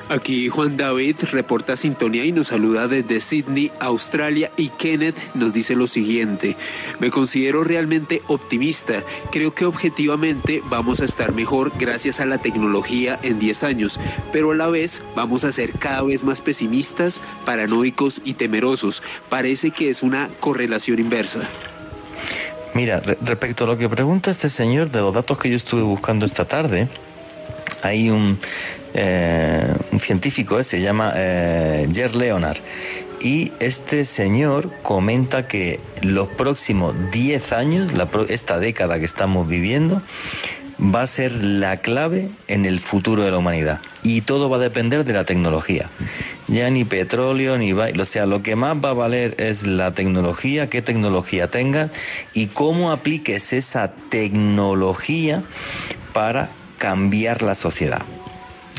Aquí Juan David reporta sintonía y nos saluda desde Sydney, Australia y Kenneth nos dice lo siguiente, me considero realmente optimista, creo que objetivamente vamos a estar mejor gracias a la tecnología en 10 años, pero a la vez vamos a ser cada vez más pesimistas, paranoicos y temerosos, parece que es una correlación inversa. Mira, respecto a lo que pregunta este señor, de los datos que yo estuve buscando esta tarde, hay un eh, científico, eh, se llama eh, Jer Leonard. Y este señor comenta que los próximos 10 años, esta década que estamos viviendo, va a ser la clave en el futuro de la humanidad. Y todo va a depender de la tecnología. Ya ni petróleo, ni... O sea, lo que más va a valer es la tecnología, qué tecnología tengas y cómo apliques esa tecnología para cambiar la sociedad.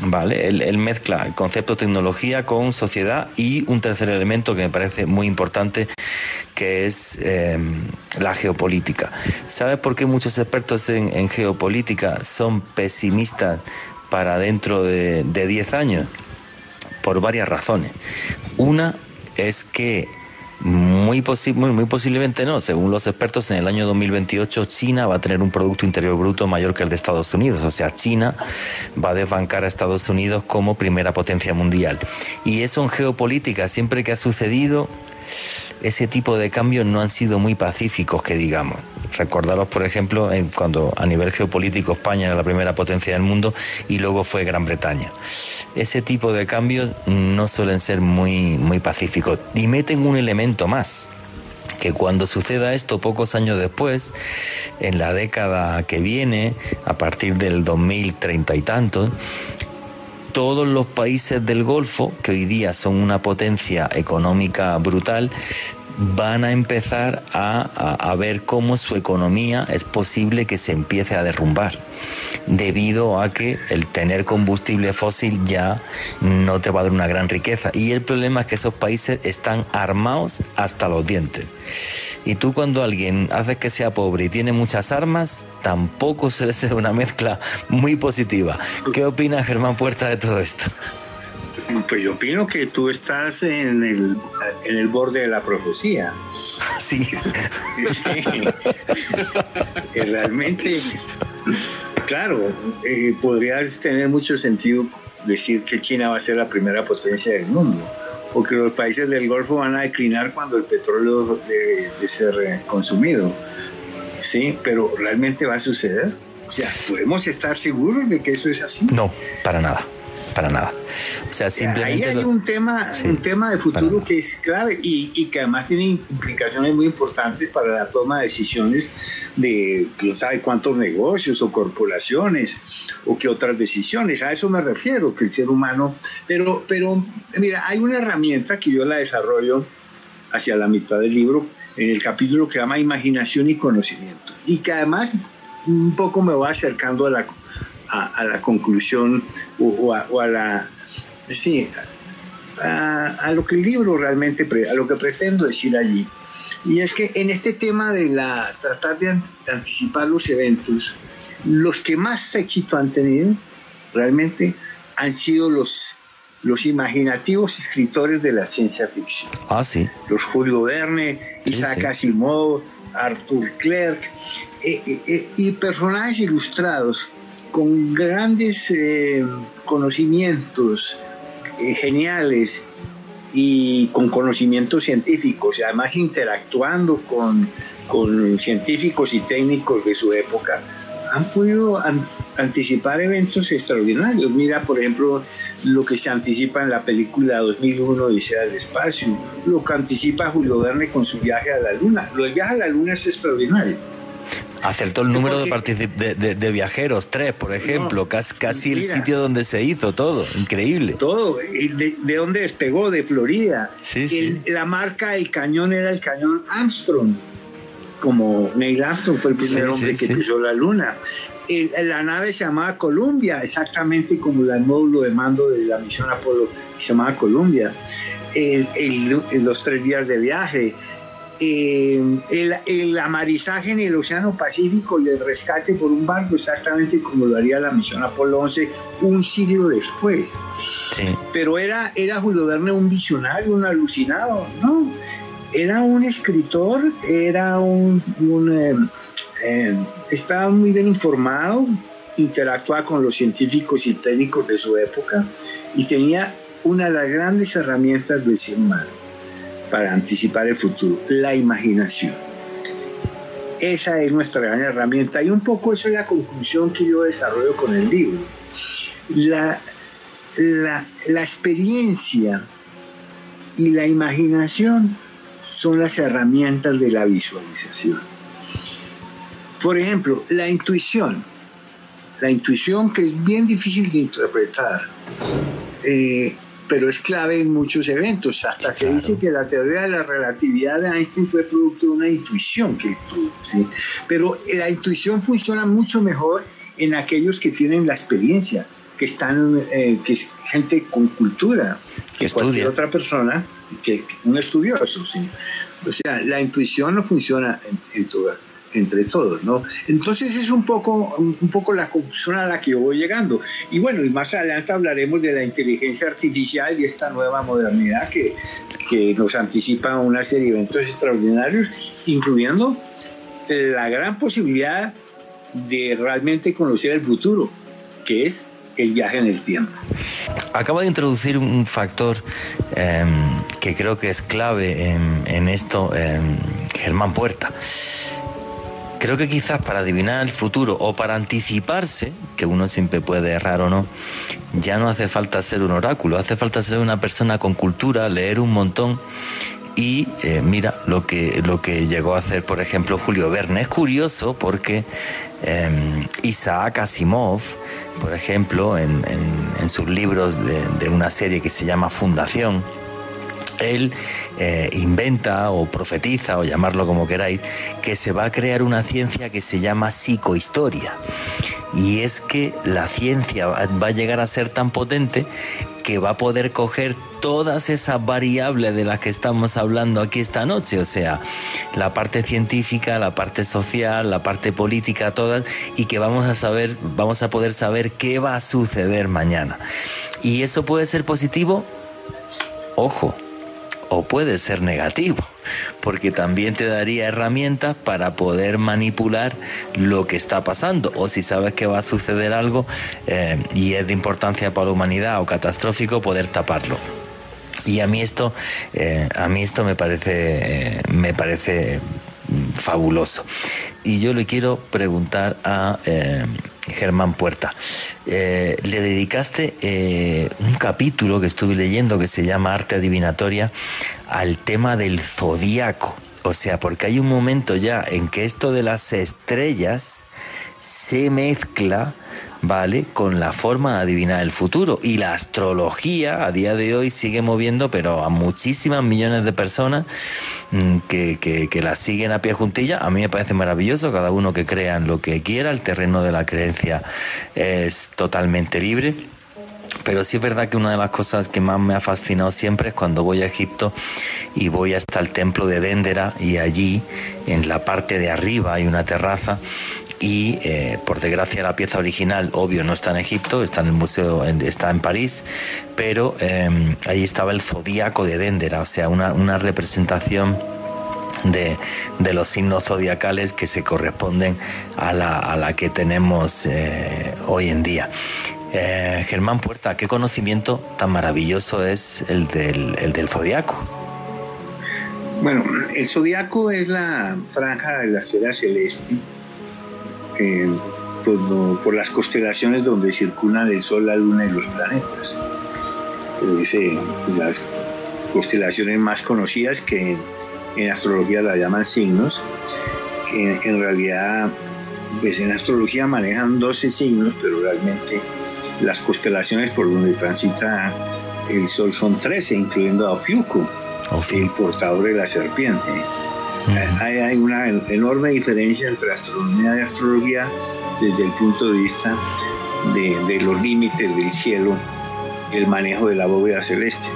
Vale, él, mezcla el concepto tecnología con sociedad y un tercer elemento que me parece muy importante, que es em, la geopolítica. ¿Sabes por qué muchos expertos en, geopolítica son pesimistas para dentro de 10 años? Por varias razones. Una es que muy, muy, posiblemente no. Según los expertos, en el año 2028 China va a tener un Producto Interior Bruto mayor que el de Estados Unidos. O sea, China va a desbancar a Estados Unidos como primera potencia mundial. Y eso en geopolítica, siempre que ha sucedido, ese tipo de cambios no han sido muy pacíficos, que digamos. Recordaros, por ejemplo, cuando a nivel geopolítico España era la primera potencia del mundo y luego fue Gran Bretaña. Ese tipo de cambios no suelen ser muy, muy pacíficos. Y meten un elemento más que cuando suceda esto pocos años después, en la década que viene, a partir del 2030 y tantos, todos los países del Golfo, que hoy día son una potencia económica brutal, van a empezar a, ver cómo su economía es posible que se empiece a derrumbar, debido a que el tener combustible fósil ya no te va a dar una gran riqueza. Y el problema es que esos países están armados hasta los dientes. Y tú cuando alguien hace que sea pobre y tiene muchas armas, tampoco se le una mezcla muy positiva. ¿Qué opina Germán Puerta de todo esto? Pues yo opino que tú estás en el, en el borde de la profecía. Sí. sí. Realmente, claro, eh, podría tener mucho sentido decir que China va a ser la primera potencia del mundo, o que los países del Golfo van a declinar cuando el petróleo debe de ser eh, consumido. Sí, pero realmente va a suceder. O sea, ¿podemos estar seguros de que eso es así? No, para nada para nada. O sea, simplemente. Ahí hay un tema, un tema de futuro que es clave y, que además tiene implicaciones muy importantes para la toma de decisiones de quién sabe cuántos negocios o corporaciones o qué otras decisiones. A eso me refiero, que el ser humano. Pero, pero mira, hay una herramienta que yo la desarrollo hacia la mitad del libro en el capítulo que llama imaginación y conocimiento y que además un poco me va acercando a la a, la conclusión o, a, la... Sí, a, lo que el libro realmente, a lo que pretendo decir allí. Y es que en este tema de la tratar de anticipar los eventos, los que más éxito han tenido realmente han sido los, los imaginativos escritores de la ciencia ficción. Ah, sí. Los Julio Verne, Isaac Asimov, Arthur Clarke, eh, eh, eh, y personajes ilustrados con grandes eh, conocimientos eh, geniales y con conocimientos científicos, además interactuando con, científicos y técnicos de su época, han podido anticipar eventos extraordinarios. Mira, por ejemplo, lo que se anticipa en la película 2001 Dice del Espacio, lo que anticipa Julio Verne con su viaje a la Luna. Lo del viaje a la Luna es extraordinario Acertó el número de, de, viajeros, tres, por ejemplo, casi, el sitio donde se hizo todo, increíble. Todo, de, de dónde despegó, de Florida. Sí, sí. La marca del cañón era el cañón Armstrong, como Neil Armstrong fue el primer hombre que pisó la luna. la nave se llamaba Columbia, exactamente como el módulo de mando de la misión Apolo se llamaba Columbia. los tres días de viaje, eh, el, amarizaje en el Océano Pacífico y el rescate por un barco, exactamente como lo haría la misión Apolo 11 un siglo después. Pero era, era Julio Verne un visionario, un alucinado, ¿no? Era un escritor, era un... Eh, eh, estaba muy bien informado, interactuaba con los científicos y técnicos de su época y tenía una de las grandes herramientas del ser humano para anticipar el futuro, la imaginación. Esa es nuestra gran herramienta y un poco esa es la conclusión que yo desarrollo con el libro. La, la, experiencia y la imaginación son las herramientas de la visualización. Por ejemplo, la intuición. La intuición que es bien difícil de interpretar. Eh, pero es clave en muchos eventos. Hasta se dice que la teoría de la relatividad de Einstein fue producto de una intuición que tuvo. ¿sí? Pero la intuición funciona mucho mejor en aquellos que tienen la experiencia, que están, eh, que es gente con cultura, que, cualquier otra persona, que, un estudioso. ¿sí? O sea, la intuición no funciona en, en toda entre todos, ¿no? Entonces es un poco, un poco la conclusión a la que yo voy llegando. Y bueno, y más adelante hablaremos de la inteligencia artificial y esta nueva modernidad que, que nos anticipa una serie de eventos extraordinarios, incluyendo la gran posibilidad de realmente conocer el futuro, que es el viaje en el tiempo. Acaba de introducir un factor em, que creo que es clave en, esto, em, Germán Puerta. Creo que quizás para adivinar el futuro o para anticiparse, que uno siempre puede errar o no, ya no hace falta ser un oráculo, hace falta ser una persona con cultura, leer un montón y eh, mira lo que, lo que llegó a hacer, por ejemplo, Julio Verne. Es curioso porque em, Isaac Asimov, por ejemplo, en, sus libros de, una serie que se llama Fundación, él eh, inventa o profetiza, o llamarlo como queráis, que se va a crear una ciencia que se llama psicohistoria. Y es que la ciencia va a llegar a ser tan potente que va a poder coger todas esas variables de las que estamos hablando aquí esta noche, o sea, la parte científica, la parte social, la parte política, todas, y que vamos a saber, vamos a poder saber qué va a suceder mañana. Y eso puede ser positivo, ojo, o puede ser negativo, porque también te daría herramientas para poder manipular lo que está pasando, o si sabes que va a suceder algo eh, y es de importancia para la humanidad o catastrófico, poder taparlo. Y a mí esto, eh, a mí esto me parece, eh, me parece fabuloso. Y yo le quiero preguntar a Germán Puerta. Eh, le dedicaste eh, un capítulo que estuve leyendo que se llama Arte Adivinatoria al tema del zodíaco. O sea, porque hay un momento ya en que esto de las estrellas se mezcla ¿vale? Con la forma de adivinar el futuro. Y la astrología a día de hoy sigue moviendo, pero a muchísimas millones de personas mm, que, que, la siguen a pie juntilla. A mí me parece maravilloso, cada uno que crea en lo que quiera, el terreno de la creencia es totalmente libre. Pero sí es verdad que una de las cosas que más me ha fascinado siempre es cuando voy a Egipto y voy hasta el templo de Dendera y allí en la parte de arriba hay una terraza y eh, por desgracia la pieza original, obvio, no está en Egipto, está en el museo, está en París, pero eh, ahí estaba el zodíaco de Dendera, o sea, una, representación de, los signos zodiacales que se corresponden a la, que tenemos eh, hoy en día. Germán Puerta, qué conocimiento tan maravilloso es el del, el del zodiaco. Bueno, el zodiaco es la franja de la esfera celeste eh, por, las constelaciones donde circulan el Sol, la Luna y los planetas. las constelaciones más conocidas que en, astrología las llaman signos, en, realidad pues en astrología manejan 12 signos, pero realmente las constelaciones por donde transita el Sol son 13, incluyendo a Ofiuco, el portador de la serpiente. Hay, una enorme diferencia entre astronomía y astrología desde el punto de vista de, los límites del cielo y el manejo de la bóveda celeste.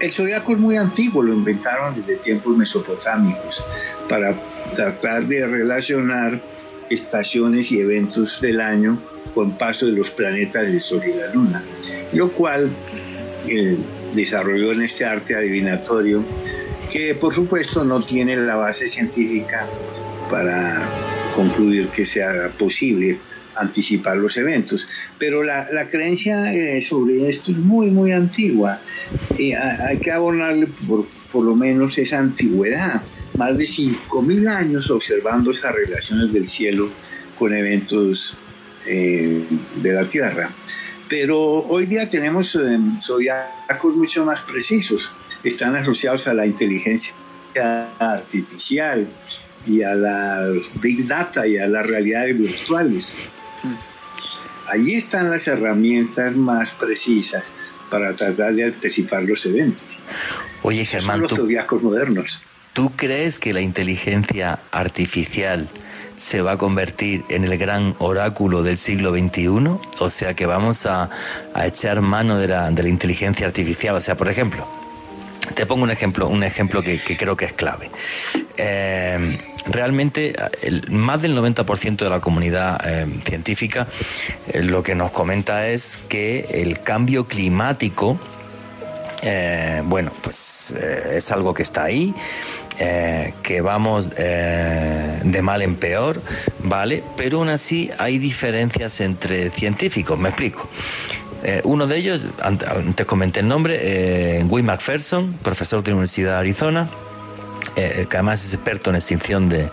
El zodiaco es muy antiguo, lo inventaron desde tiempos mesopotámicos para tratar de relacionar estaciones y eventos del año con paso de los planetas del Sol y la Luna, lo cual eh, desarrolló en este arte adivinatorio que por supuesto no tiene la base científica para concluir que sea posible anticipar los eventos. Pero la, creencia eh, sobre esto es muy, muy antigua. y hay que abonarle por, por lo menos esa antigüedad más de 5.000 años observando esas relaciones del cielo con eventos eh, de la Tierra. Pero hoy día tenemos eh, zodiacos mucho más precisos. Están asociados a la inteligencia artificial y a la big data y a las realidades virtuales. Allí están las herramientas más precisas para tratar de anticipar los eventos. Oye, Germán, los zodiacos modernos. ¿Tú crees que la inteligencia artificial se va a convertir en el gran oráculo del siglo XXI? O sea, que vamos a, echar mano de la, inteligencia artificial. O sea, por ejemplo, te pongo un ejemplo, un ejemplo que, creo que es clave. Eh, realmente, más del 90% de la comunidad eh, científica eh, lo que nos comenta es que el cambio climático, bueno, pues es algo que está ahí que vamos de mal en peor, ¿vale? Pero aún así hay diferencias entre científicos, me explico. Eh, uno de ellos, antes comenté el nombre, Will McPherson, profesor de la Universidad de Arizona, que además es experto en extinción de,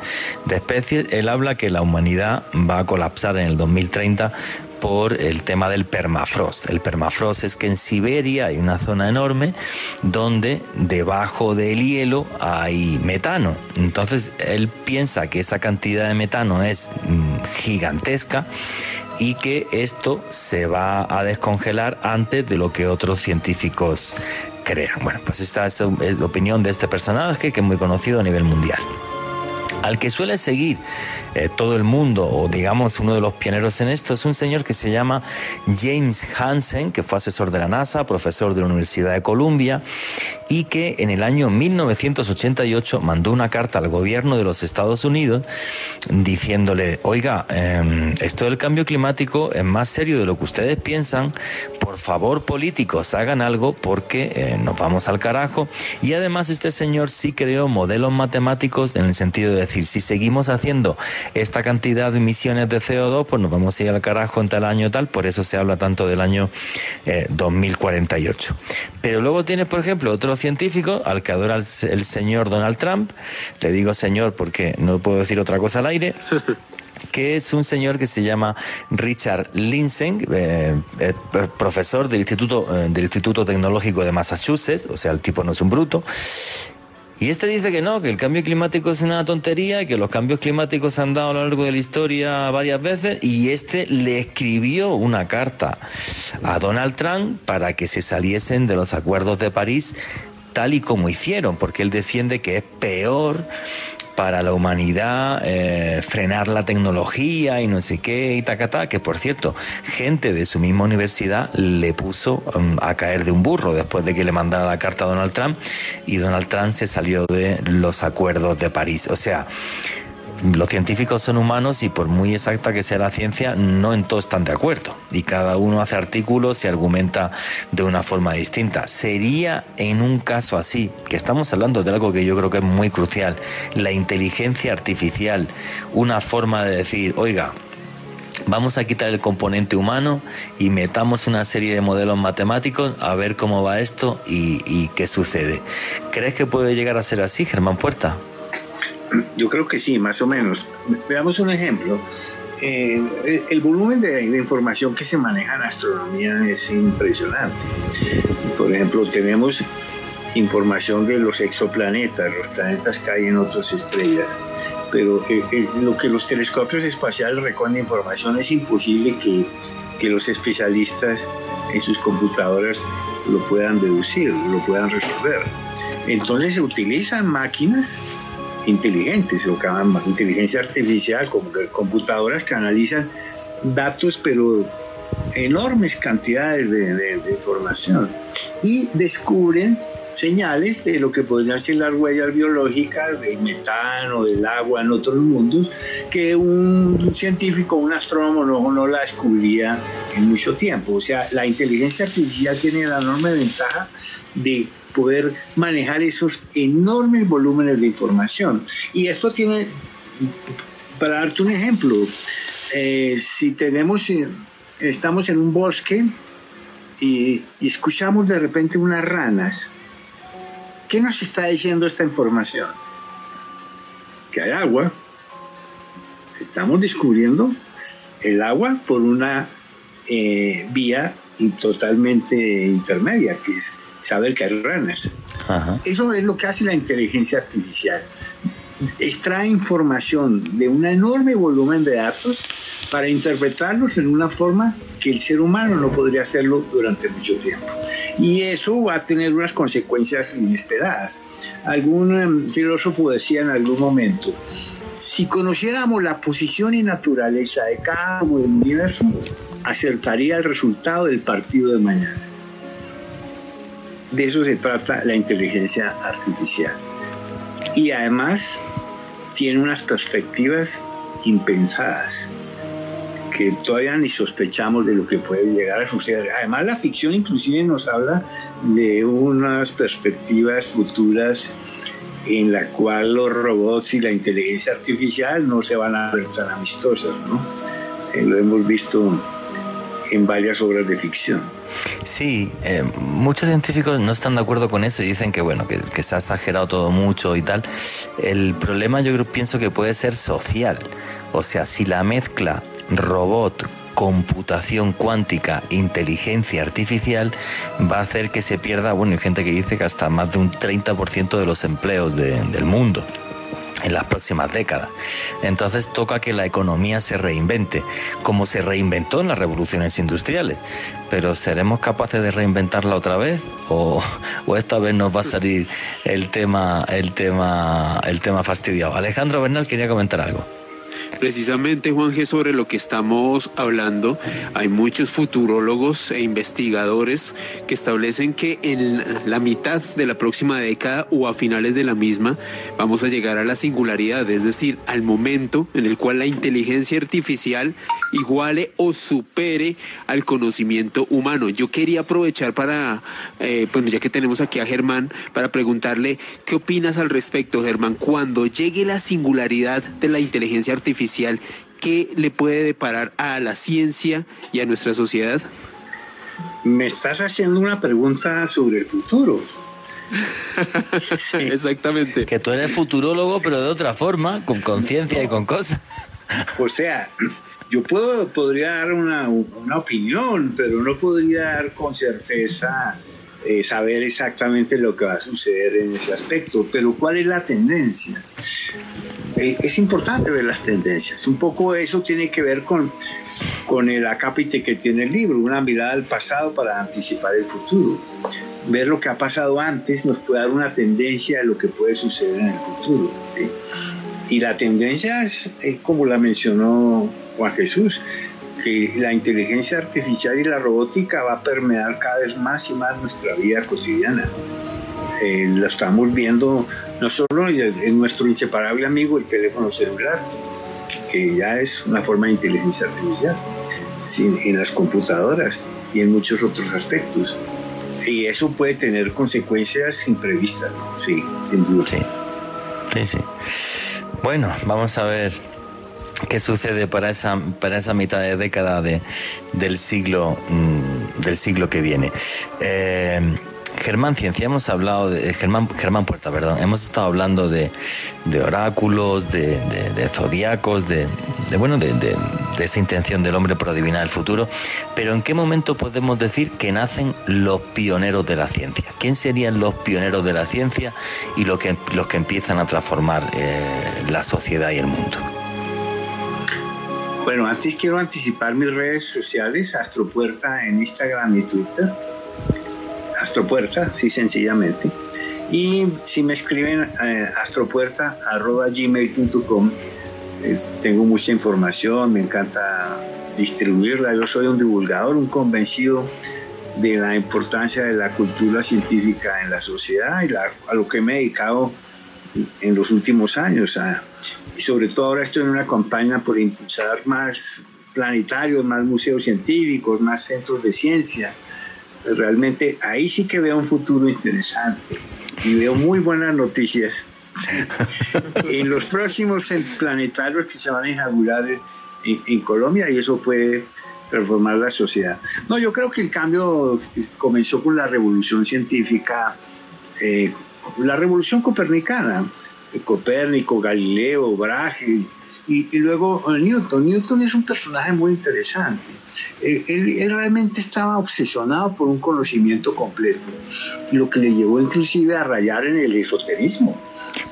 de, especies, él habla que la humanidad va a colapsar en el 2030 por el tema del permafrost. El permafrost es que en Siberia hay una zona enorme donde debajo del hielo hay metano. Entonces él piensa que esa cantidad de metano es mm, gigantesca y que esto se va a descongelar antes de lo que otros científicos crean. Bueno, pues esta es la opinión de este personaje que es muy conocido a nivel mundial. Al que suele seguir eh, todo el mundo, o digamos uno de los pioneros en esto, es un señor que se llama James Hansen, que fue asesor de la NASA, profesor de la Universidad de Columbia, y que en el año 1988 mandó una carta al gobierno de los Estados Unidos diciéndole, oiga, em, esto del cambio climático es más serio de lo que ustedes piensan, por favor políticos hagan algo porque eh, nos vamos al carajo. Y además este señor sí creó modelos matemáticos en el sentido de decir, si seguimos haciendo esta cantidad de emisiones de CO2, pues nos vamos a ir al carajo en tal año tal, por eso se habla tanto del año 2048. Eh, Pero luego tienes, por ejemplo, otro científico al que adora el, señor Donald Trump, le digo señor porque no puedo decir otra cosa al aire, que es un señor que se llama Richard Linsen, eh, eh, profesor del Instituto, del Instituto Tecnológico de Massachusetts, o sea, el tipo no es un bruto, y este dice que no, que el cambio climático es una tontería, que los cambios climáticos se han dado a lo largo de la historia varias veces, y este le escribió una carta a Donald Trump para que se saliesen de los acuerdos de París tal y como hicieron, porque él defiende que es peor para la humanidad, eh, frenar la tecnología y no sé qué y tacatá, que por cierto, gente de su misma universidad le puso um, a caer de un burro después de que le mandara la carta a Donald Trump y Donald Trump se salió de los acuerdos de París. O sea, los científicos son humanos y por muy exacta que sea la ciencia, no en todo están de acuerdo. Y cada uno hace artículos y argumenta de una forma distinta. Sería en un caso así, que estamos hablando de algo que yo creo que es muy crucial, la inteligencia artificial, una forma de decir, oiga, vamos a quitar el componente humano y metamos una serie de modelos matemáticos a ver cómo va esto y, y qué sucede. ¿Crees que puede llegar a ser así, Germán Puerta? Yo creo que sí, más o menos. Veamos un ejemplo. Eh, el, volumen de, información que se maneja en astronomía es impresionante. Por ejemplo, tenemos información de los exoplanetas, los planetas que hay en otras estrellas. pero eh, eh, lo que los telescopios espaciales recogen información es imposible que, que los especialistas en sus computadoras lo puedan deducir, lo puedan resolver. Entonces se utilizan máquinas inteligentes, o llaman inteligencia artificial, como computadoras que analizan datos, pero enormes cantidades de, información y descubren señales de lo que podrían ser las huellas biológicas del metano, del agua en otros mundos, que un científico, un astrónomo no, no la descubría en mucho tiempo. O sea, la inteligencia artificial tiene la enorme ventaja de poder manejar esos enormes volúmenes de información. Y esto tiene, para darte un ejemplo, eh, si tenemos, eh, estamos en un bosque y, escuchamos de repente unas ranas, ¿qué nos está diciendo esta información? Que hay agua. Estamos descubriendo el agua por una eh, vía totalmente intermedia, que es saber que hay ranas. Eso es lo que hace la inteligencia artificial extrae información de un enorme volumen de datos para interpretarlos en una forma que el ser humano no podría hacerlo durante mucho tiempo. Y eso va a tener unas consecuencias inesperadas. Algún em, filósofo decía en algún momento, si conociéramos la posición y naturaleza de cada uno del universo, acertaría el resultado del partido de mañana. De eso se trata la inteligencia artificial. Y además tiene unas perspectivas impensadas que todavía ni sospechamos de lo que puede llegar a suceder. Además, la ficción inclusive nos habla de unas perspectivas futuras en la cual los robots y la inteligencia artificial no se van a ver tan amistosas, ¿no? Eh, lo hemos visto en varias obras de ficción. Sí, eh, muchos científicos no están de acuerdo con eso y dicen que bueno, que, se ha exagerado todo mucho y tal. El problema yo creo, pienso que puede ser social. O sea, si la mezcla robot, computación cuántica, inteligencia artificial, va a hacer que se pierda, bueno, hay gente que dice que hasta más de un 30% de los empleos del mundo en las próximas décadas. Entonces toca que la economía se reinvente, como se reinventó en las revoluciones industriales. Pero ¿seremos capaces de reinventarla otra vez? ¿O, o esta vez nos va a salir el tema, el tema, el tema fastidiado? Alejandro Bernal quería comentar algo. Precisamente, Juan G., sobre lo que estamos hablando, hay muchos futurólogos e investigadores que establecen que en la mitad de la próxima década o a finales de la misma vamos a llegar a la singularidad, es decir, al momento en el cual la inteligencia artificial iguale o supere al conocimiento humano. Yo quería aprovechar para, eh, bueno, ya que tenemos aquí a Germán, para preguntarle qué opinas al respecto, Germán, cuando llegue la singularidad de la inteligencia artificial, ¿qué le puede deparar a la ciencia y a nuestra sociedad? Me estás haciendo una pregunta sobre el futuro. Exactamente. Que tú eres futurólogo, pero de otra forma, con conciencia y con cosas. O sea, yo puedo, podría dar una, opinión, pero no podría dar con certeza eh, saber exactamente lo que va a suceder en ese aspecto. Pero ¿cuál es la tendencia? Eh, es importante ver las tendencias. Un poco eso tiene que ver con, con el acápite que tiene el libro, una mirada al pasado para anticipar el futuro. Ver lo que ha pasado antes nos puede dar una tendencia de lo que puede suceder en el futuro. Y la tendencia es, como la mencionó Juan Jesús, que la inteligencia artificial y la robótica va a permear cada vez más y más nuestra vida cotidiana. Eh, lo estamos viendo no solo en nuestro inseparable amigo el teléfono celular, que ya es una forma de inteligencia artificial, sino en las computadoras y en muchos otros aspectos. Y eso puede tener consecuencias imprevistas, sí, sin duda. Sí, sí, sí. Bueno, vamos a ver qué sucede para esa, para esa mitad de década de, del, siglo, mm, del siglo que viene. Eh, Germán Ciencia, hemos hablado de Germán, Germán Puerta, perdón, hemos estado hablando de, oráculos, de, zodiacos, de, bueno, de, esa intención del hombre por adivinar el futuro. Pero ¿en qué momento podemos decir que nacen los pioneros de la ciencia? ¿Quién serían los pioneros de la ciencia y los que, los que empiezan a transformar eh, la sociedad y el mundo? Bueno, antes quiero anticipar mis redes sociales, Astropuerta en Instagram y Twitter. Astropuerta, sí, sencillamente. Y si me escriben eh, astropuerta.gmail.com, tengo mucha información, me encanta distribuirla. Yo soy un divulgador, un convencido de la importancia de la cultura científica en la sociedad y a lo que me he dedicado en los últimos años. y sobre todo ahora estoy en una campaña por impulsar más planetarios, más museos científicos, más centros de ciencia. Realmente ahí sí que veo un futuro interesante y veo muy buenas noticias. en los próximos planetarios que se van a inaugurar en, Colombia y eso puede transformar la sociedad. No, yo creo que el cambio comenzó con la revolución científica eh, la revolución copernicana, Copérnico, Galileo, Brahe y, luego eh, Newton. Newton es un personaje muy interesante. Eh, él, realmente estaba obsesionado por un conocimiento completo, lo que le llevó inclusive a rayar en el esoterismo.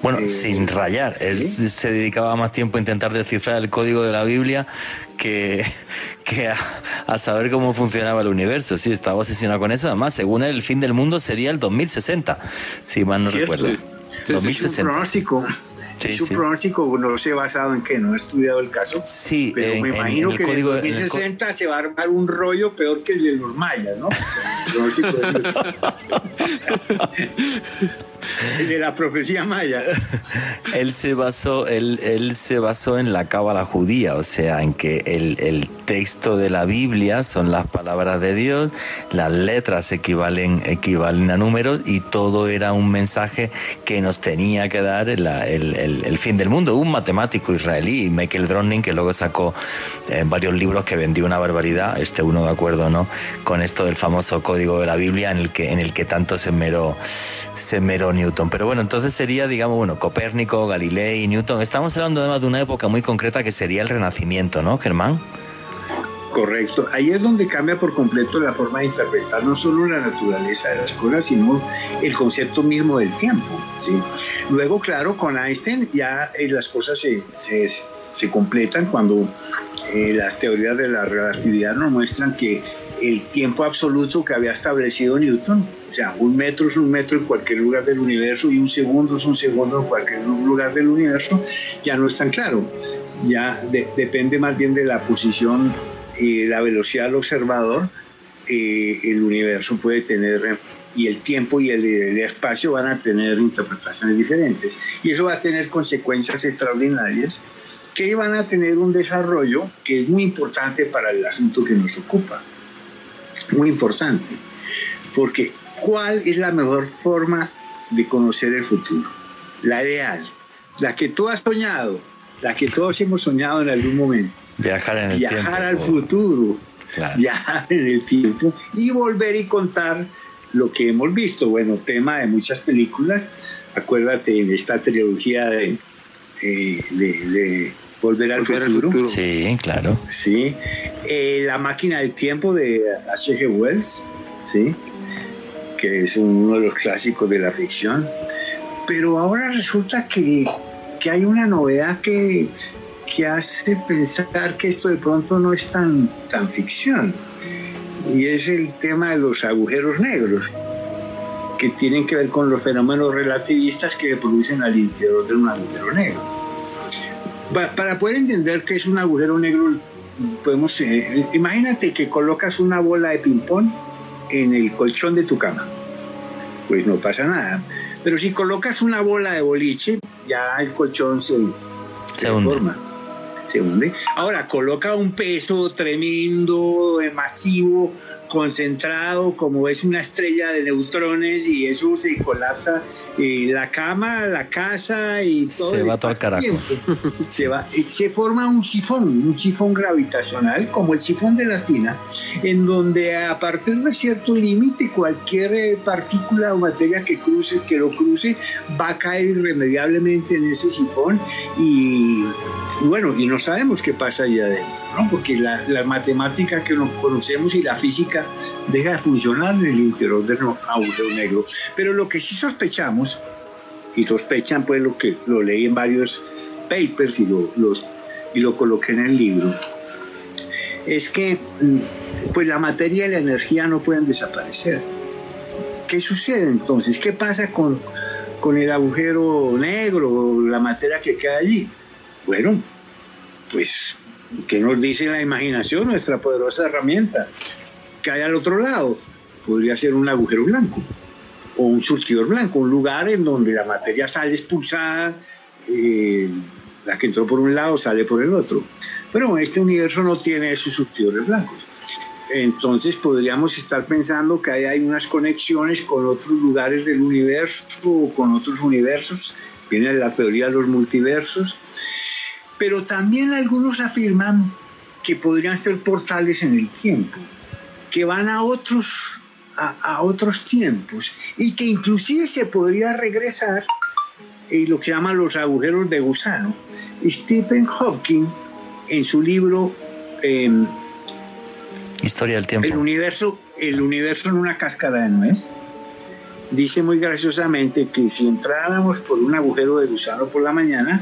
Bueno, eh, sin rayar, él se dedicaba más tiempo a intentar descifrar el código de la Biblia que, que a, saber cómo funcionaba el universo. Sí, estaba obsesionado con eso. Además, según él, el fin del mundo sería el 2060, si mal no recuerdo. 2060. Es un pronóstico. es un pronóstico, no sé basado en qué, no he estudiado el caso. Sí, pero me imagino que en el 2060 se va a armar un rollo peor que el de los mayas, ¿no? El pronóstico de de la profecía maya. él se basó, él, él se basó en la cábala judía, o sea, en que el, el, texto de la Biblia son las palabras de Dios, las letras equivalen, equivalen a números y todo era un mensaje que nos tenía que dar el, el, el, fin del mundo. Un matemático israelí, Michael Dronin, que luego sacó eh, varios libros que vendió una barbaridad, este uno de acuerdo, ¿no? Con esto del famoso código de la Biblia en el que, en el que tanto se meró, se meró Newton. Pero bueno, entonces sería, digamos, bueno, Copérnico, Galilei, Newton. Estamos hablando además de una época muy concreta que sería el Renacimiento, ¿no, Germán? Correcto. Ahí es donde cambia por completo la forma de interpretar no solo la naturaleza de las cosas, sino el concepto mismo del tiempo. ¿sí? Luego, claro, con Einstein ya eh, las cosas se, se, completan cuando eh, las teorías de la relatividad nos muestran que el tiempo absoluto que había establecido Newton o sea, un metro es un metro en cualquier lugar del universo y un segundo es un segundo en cualquier lugar del universo, ya no es tan claro. Ya depende más bien de la posición y la velocidad del observador. Eh, el universo puede tener y el tiempo y el, el, espacio van a tener interpretaciones diferentes. Y eso va a tener consecuencias extraordinarias que van a tener un desarrollo que es muy importante para el asunto que nos ocupa. Muy importante. Porque ¿Cuál es la mejor forma de conocer el futuro? La ideal, la que tú has soñado, la que todos hemos soñado en algún momento. Viajar en el tiempo. Viajar al futuro, viajar en el tiempo y volver y contar lo que hemos visto. Bueno, tema de muchas películas. Acuérdate de esta trilogía de, de, Volver, al, futuro. Sí, claro. Sí. Eh, la máquina del tiempo de H.G. Wells. Sí que es uno de los clásicos de la ficción. Pero ahora resulta que, que hay una novedad que, que hace pensar que esto de pronto no es tan, tan ficción. Y es el tema de los agujeros negros, que tienen que ver con los fenómenos relativistas que producen al interior de un agujero negro. Para poder entender qué es un agujero negro, podemos, eh, imagínate que colocas una bola de ping-pong en el colchón de tu cama. Pues no pasa nada. Pero si colocas una bola de boliche, ya el colchón se, se, forma. se hunde. Ahora, coloca un peso tremendo, masivo, concentrado, como es una estrella de neutrones y eso se colapsa y la cama, la casa y todo. Se va todo al carajo. Se, va, se forma un sifón, un sifón gravitacional, como el sifón de la tina, en donde a partir de cierto límite cualquier eh, partícula o materia que cruce, que lo cruce, va a caer irremediablemente en ese sifón y, bueno, y no sabemos qué pasa allá adentro, porque la, la matemática que nos conocemos y la física deja de funcionar en el interior del agujero negro. Pero lo que sí sospechamos, y sospechan pues lo que lo leí en varios papers y lo, los, y lo coloqué en el libro, es que mm, pues la materia y la energía no pueden desaparecer. ¿Qué sucede entonces? ¿Qué pasa con, con el agujero negro, la materia que queda allí? Bueno, pues, ¿qué nos dice la imaginación, nuestra poderosa herramienta? que hay al otro lado. Podría ser un agujero blanco o un surtidor blanco, un lugar en donde la materia sale expulsada, eh, la que entró por un lado sale por el otro. Pero este universo no tiene esos surtidores blancos. Entonces podríamos estar pensando que hay unas conexiones con otros lugares del universo o con otros universos. Viene la teoría de los multiversos. Pero también algunos afirman que podrían ser portales en el tiempo que van a otros, a, otros tiempos y que inclusive se podría regresar y lo que se llama los agujeros de gusano. Stephen Hawking, en su libro em, Historia del tiempo. El universo, el universo en una cáscara de nuez, dice muy graciosamente que si entráramos por un agujero de gusano por la mañana,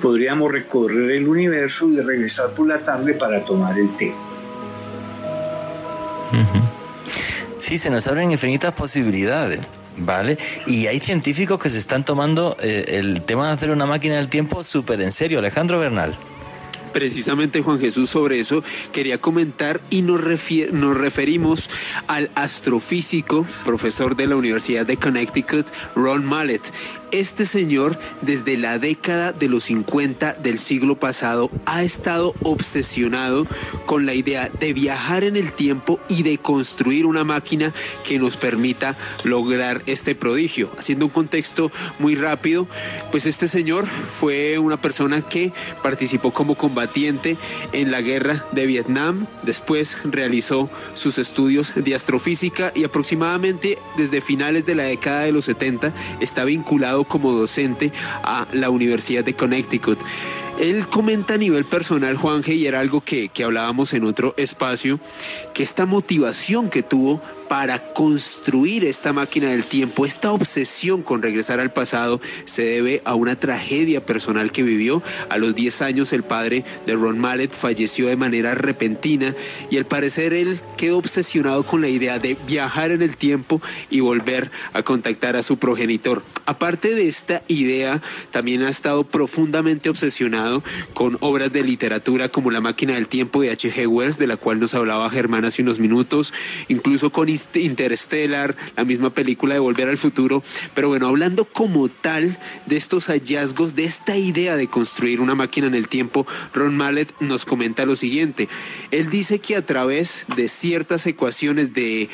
podríamos recorrer el universo y regresar por la tarde para tomar el té. Sí, se nos abren infinitas posibilidades. ¿Vale? Y hay científicos que se están tomando eh, el tema de hacer una máquina del tiempo súper en serio. Alejandro Bernal. Precisamente Juan Jesús sobre eso quería comentar y nos, nos referimos al astrofísico, profesor de la Universidad de Connecticut, Ron Mallet. Este señor, desde la década de los 50 del siglo pasado, ha estado obsesionado con la idea de viajar en el tiempo y de construir una máquina que nos permita lograr este prodigio. Haciendo un contexto muy rápido, pues este señor fue una persona que participó como combatiente en la guerra de Vietnam, después realizó sus estudios de astrofísica y aproximadamente desde finales de la década de los 70 está vinculado como docente a la Universidad de Connecticut. Él comenta a nivel personal, Juanje, y era algo que, que hablábamos en otro espacio, que esta motivación que tuvo para construir esta máquina del tiempo, esta obsesión con regresar al pasado, se debe a una tragedia personal que vivió. A los 10 años el padre de Ron Mallet falleció de manera repentina y al parecer él quedó obsesionado con la idea de viajar en el tiempo y volver a contactar a su progenitor. Aparte de esta idea, también ha estado profundamente obsesionado con obras de literatura como La máquina del tiempo de H.G. Wells, de la cual nos hablaba Germán hace unos minutos, incluso con Interstellar, la misma película de Volver al Futuro, pero bueno, hablando como tal de estos hallazgos, de esta idea de construir una máquina en el tiempo, Ron Mallet nos comenta lo siguiente. Él dice que a través de ciertas ecuaciones de,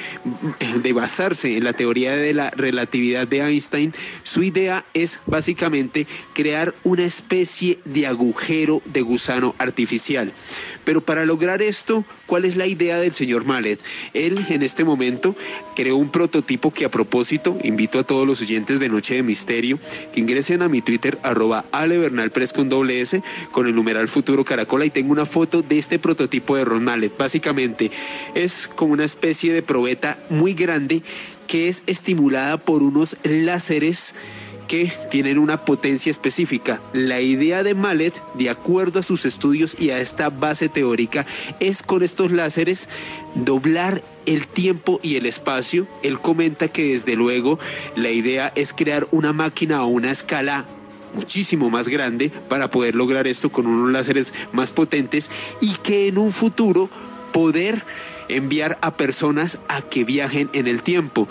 de basarse en la teoría de la relatividad de Einstein, su idea es básicamente crear una especie de agujero de gusano artificial. Pero para lograr esto, ¿cuál es la idea del señor Mallet? Él en este momento creó un prototipo que a propósito invito a todos los oyentes de Noche de Misterio que ingresen a mi Twitter arroba con doble S con el numeral futuro caracola y tengo una foto de este prototipo de Ron Mallet. Básicamente es como una especie de probeta muy grande que es estimulada por unos láseres que tienen una potencia específica. La idea de Mallet, de acuerdo a sus estudios y a esta base teórica, es con estos láseres doblar el tiempo y el espacio. Él comenta que desde luego la idea es crear una máquina a una escala muchísimo más grande para poder lograr esto con unos láseres más potentes y que en un futuro poder enviar a personas a que viajen en el tiempo.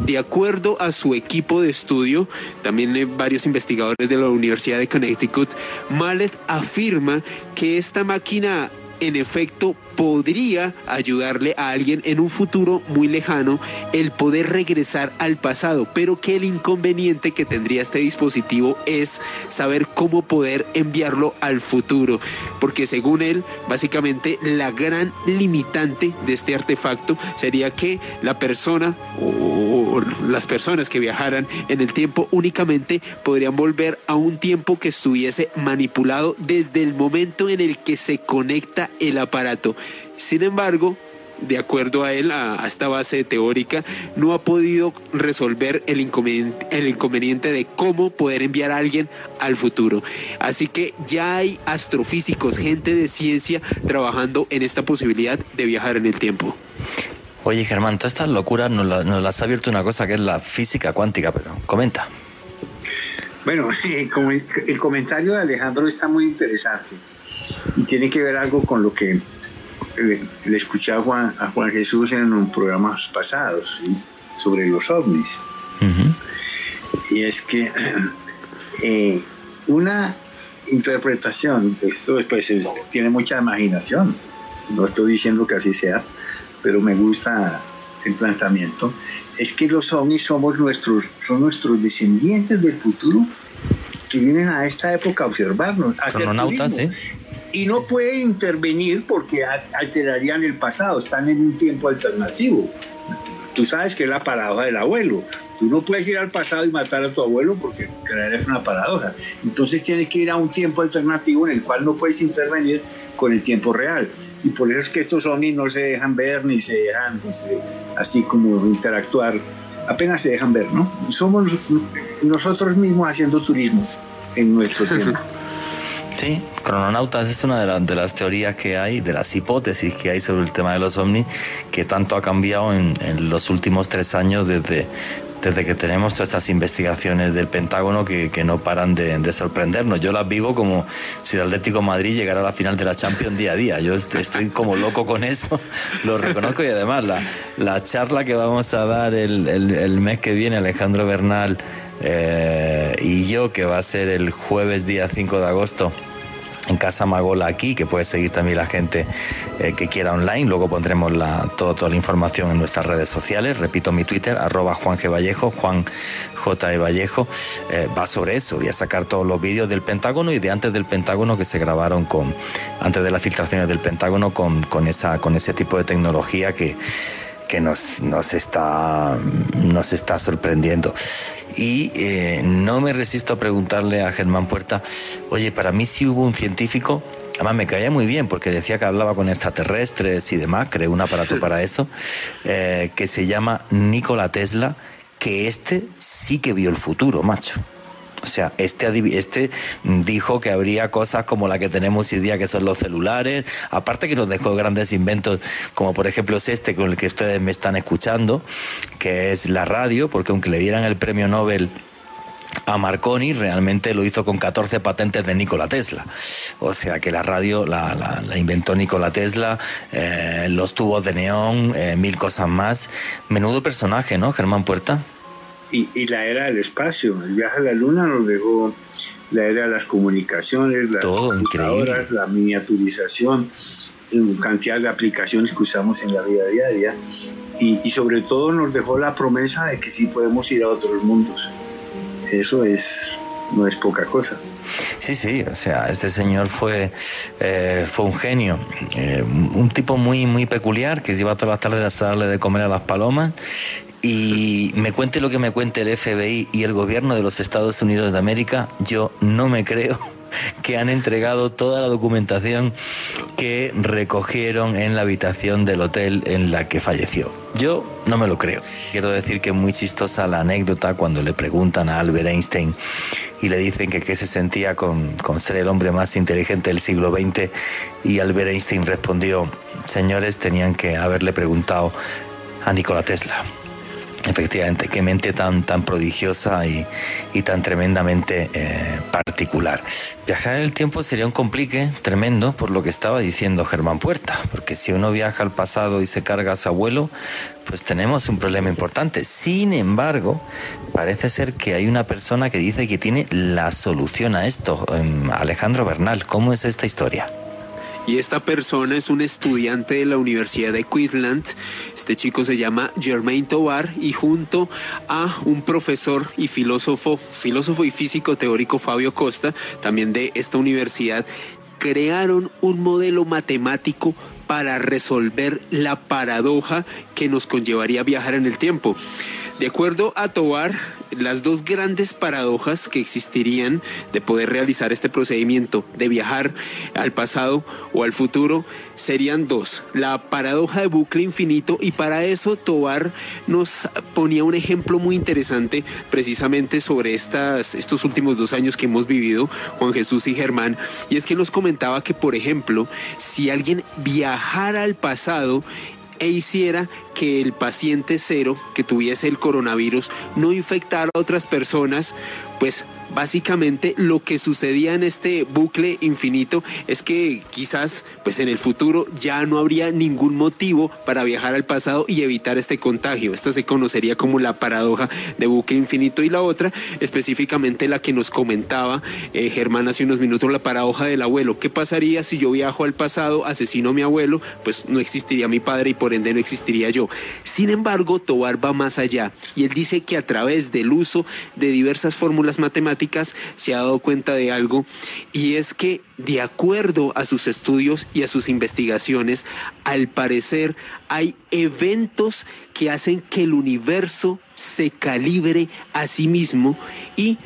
De acuerdo a su equipo de estudio, también varios investigadores de la Universidad de Connecticut, Mallet afirma que esta máquina en efecto podría ayudarle a alguien en un futuro muy lejano el poder regresar al pasado, pero que el inconveniente que tendría este dispositivo es saber cómo poder enviarlo al futuro, porque según él, básicamente la gran limitante de este artefacto sería que la persona o las personas que viajaran en el tiempo únicamente podrían volver a un tiempo que estuviese manipulado desde el momento en el que se conecta el aparato. Sin embargo, de acuerdo a él, a, esta base teórica, no ha podido resolver el inconveniente, de cómo poder enviar a alguien al futuro. Así que ya hay astrofísicos, gente de ciencia, trabajando en esta posibilidad de viajar en el tiempo. Oye, Germán, todas estas locuras nos, las ha abierto una cosa que es la física cuántica, pero comenta. Bueno, el comentario de Alejandro está muy interesante y tiene que ver algo con lo que le, escuché a Juan, a Juan Jesús en un programas pasados sobre los ovnis. Y es que eh, una interpretación, esto pues, tiene mucha imaginación, no estoy diciendo que así sea, pero me gusta el planteamiento, es que los ovnis somos nuestros, son nuestros descendientes del futuro que vienen a esta época a observarnos, a hacer y no pueden intervenir porque alterarían el pasado, están en un tiempo alternativo. Tú sabes que es la paradoja del abuelo. Tú no puedes ir al pasado y matar a tu abuelo porque creer es una paradoja. Entonces tienes que ir a un tiempo alternativo en el cual no puedes intervenir con el tiempo real. Y por eso es que estos ovnis no se dejan ver ni se dejan pues, eh, así como interactuar. Apenas se dejan ver, ¿no? Somos nosotros mismos haciendo turismo en nuestro tiempo. Sí, crononautas es una de, las teorías que hay, de las hipótesis que hay sobre el tema de los ovnis, que tanto ha cambiado en, los últimos tres años desde, desde que tenemos todas estas investigaciones del Pentágono que, no paran de, sorprendernos. Yo las vivo como si el Atlético Madrid llegara a la final de la Champions día a día. Yo estoy como loco con eso, lo reconozco y además la, charla que vamos a dar el, mes que viene, Alejandro Bernal eh, y yo, que va a ser el jueves día 5 de agosto en Casa Magola aquí, que puede seguir también la gente eh, que quiera online. Luego pondremos la, toda la información en nuestras redes sociales. Repito mi Twitter, arroba Juan G. Vallejo, Juan J. E. Vallejo. Eh, va sobre eso. Voy a sacar todos los vídeos del Pentágono y de antes del Pentágono que se grabaron con, antes de las filtraciones del Pentágono con, con, esa, con ese tipo de tecnología que que nos, nos, está, nos está sorprendiendo. Y eh, no me resisto a preguntarle a Germán Puerta, oye, para mí sí hubo un científico, además me caía muy bien porque decía que hablaba con extraterrestres y demás, creó un aparato para eso, eh, que se llama Nikola Tesla, que este sí que vio el futuro, macho. O sea, este, este dijo que habría cosas como la que tenemos hoy día, que son los celulares, aparte que nos dejó grandes inventos, como por ejemplo es este con el que ustedes me están escuchando, que es la radio, porque aunque le dieran el premio Nobel a Marconi realmente lo hizo con 14 patentes de Nikola Tesla. O sea que la radio la, inventó Nikola Tesla, eh, los tubos de neón, eh, mil cosas más. Menudo personaje, ¿no, Germán Puerta? Y, la era del espacio. El viaje a la luna nos dejó la era de las comunicaciones, las computadoras, la miniaturización, cantidad de aplicaciones que usamos en la vida diaria y, y, sobre todo nos dejó la promesa de que sí podemos ir a otros mundos. Eso es no es poca cosa. Sí, sí, o sea, este señor fue, eh, fue un genio, eh, un tipo muy, muy peculiar que iba todas las tardes a darle de comer a las palomas y me cuente lo que me cuente el FBI y el gobierno de los Estados Unidos de América, yo no me creo que han entregado toda la documentación que recogieron en la habitación del hotel en la que falleció. Yo no me lo creo. Quiero decir que es muy chistosa la anécdota cuando le preguntan a Albert Einstein y le dicen que qué se sentía con, con ser el hombre más inteligente del siglo XX y Albert Einstein respondió, señores, tenían que haberle preguntado a Nikola Tesla Efectivamente, qué mente tan, tan prodigiosa y, tan tremendamente eh, particular. Viajar en el tiempo sería un complique tremendo por lo que estaba diciendo Germán Puerta, porque si uno viaja al pasado y se carga a su abuelo, pues tenemos un problema importante. Sin embargo, parece ser que hay una persona que dice que tiene la solución a esto. Em, Alejandro Bernal, ¿cómo es esta historia? Y esta persona es un estudiante de la Universidad de Queensland. Este chico se llama Germain Tovar y junto a un profesor y filósofo, filósofo y físico teórico Fabio Costa, también de esta universidad, crearon un modelo matemático para resolver la paradoja que nos conllevaría viajar en el tiempo. De acuerdo a Tovar, las dos grandes paradojas que existirían de poder realizar este procedimiento de viajar al pasado o al futuro serían dos. La paradoja de bucle infinito y para eso Tovar nos ponía un ejemplo muy interesante precisamente sobre estas, estos últimos dos años que hemos vivido, Juan Jesús y Germán, y es que nos comentaba que, por ejemplo, si alguien viajara al pasado e hiciera que el paciente cero que tuviese el coronavirus no infectara a otras personas, pues básicamente lo que sucedía en este bucle infinito es que quizás pues en el futuro ya no habría ningún motivo para viajar al pasado y evitar este contagio. Esta se conocería como la paradoja de bucle infinito y la otra específicamente la que nos comentaba eh, Germán hace unos minutos, la paradoja del abuelo. ¿Qué pasaría si yo viajo al pasado, asesino a mi abuelo? Pues no existiría mi padre y por ende no existiría yo. Sin embargo, Tobar va más allá y él dice que a través del uso de diversas fórmulas matemáticas se ha dado cuenta de algo y es que de acuerdo a sus estudios y a sus investigaciones, al parecer hay eventos que hacen que el universo se calibre a sí mismo y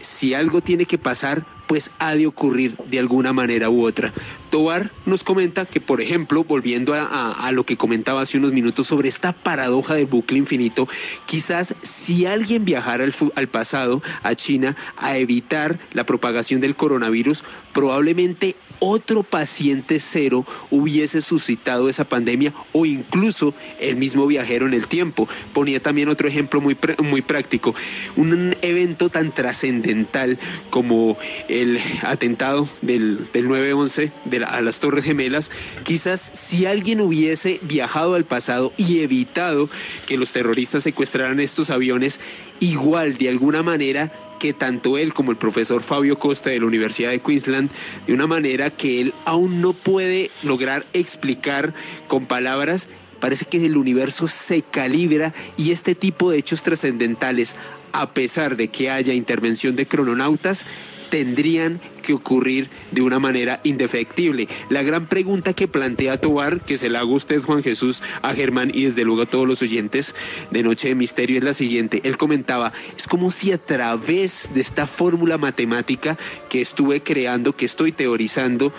si algo tiene que pasar, pues ha de ocurrir de alguna manera u otra. Tobar nos comenta que, por ejemplo, volviendo a, lo que comentaba hace unos minutos sobre esta paradoja del bucle infinito, quizás si alguien viajara al, al pasado, a China, a evitar la propagación del coronavirus, probablemente otro paciente cero hubiese suscitado esa pandemia o incluso el mismo viajero en el tiempo. Ponía también otro ejemplo muy, muy práctico, un evento tan trascendental como el atentado del, del 9-11 a las Torres Gemelas, quizás si alguien hubiese viajado al pasado y evitado que los terroristas secuestraran estos aviones, igual de alguna manera que tanto él como el profesor Fabio Costa de la Universidad de Queensland, de una manera que él aún no puede lograr explicar con palabras, parece que el universo se calibra y este tipo de hechos trascendentales, a pesar de que haya intervención de crononautas, tendrían que ocurrir de una manera indefectible. La gran pregunta que plantea Tobar, que se la hago usted, Juan Jesús, a Germán y desde luego a todos los oyentes de Noche de Misterio es la siguiente. Él comentaba, es como si a través de esta fórmula matemática que estuve creando, que estoy teorizando,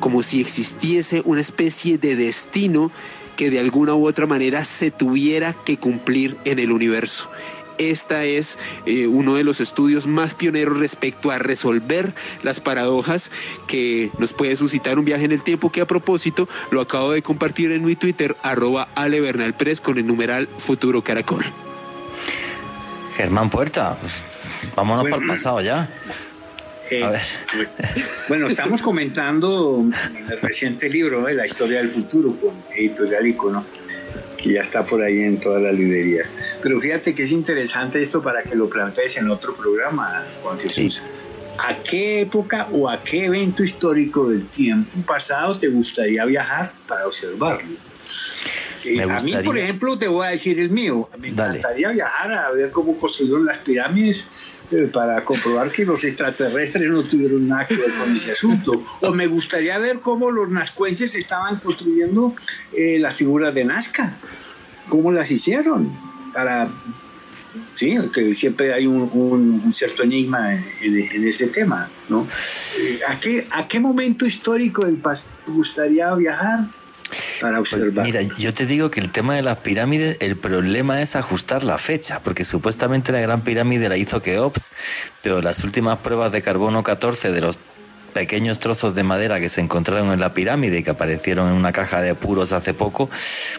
como si existiese una especie de destino que de alguna u otra manera se tuviera que cumplir en el universo. Esta es eh, uno de los estudios más pioneros respecto a resolver las paradojas que nos puede suscitar un viaje en el tiempo, que a propósito lo acabo de compartir en mi Twitter, arroba Ale Bernal con el numeral Futuro Caracol. Germán Puerta, vámonos para el pasado ya. Eh, bueno, estamos comentando el reciente libro, la historia del futuro, con editorial Icono que ya está por ahí en todas las librerías. Pero fíjate que es interesante esto para que lo plantees en otro programa, Juan Jesús. ¿A qué época o a qué evento histórico del tiempo pasado te gustaría viajar para observarlo? Eh, a mí, por ejemplo, te voy a decir el mío. Me encantaría viajar a ver cómo construyeron las pirámides para comprobar que los extraterrestres no tuvieron nada que ver con ese asunto. O me gustaría ver cómo los nazcuenses estaban construyendo eh, las figuras de Nazca, cómo las hicieron, para... Sí, que siempre hay un, cierto enigma en, ese tema, ¿no? Eh, ¿A qué, ¿A qué momento histórico del pasado gustaría viajar? Para pues observar. mira, yo te digo que el tema de las pirámides, el problema es ajustar la fecha, porque supuestamente la gran pirámide la hizo Keops, pero las últimas pruebas de carbono 14 de los pequeños trozos de madera que se encontraron en la pirámide y que aparecieron en una caja de puros hace poco,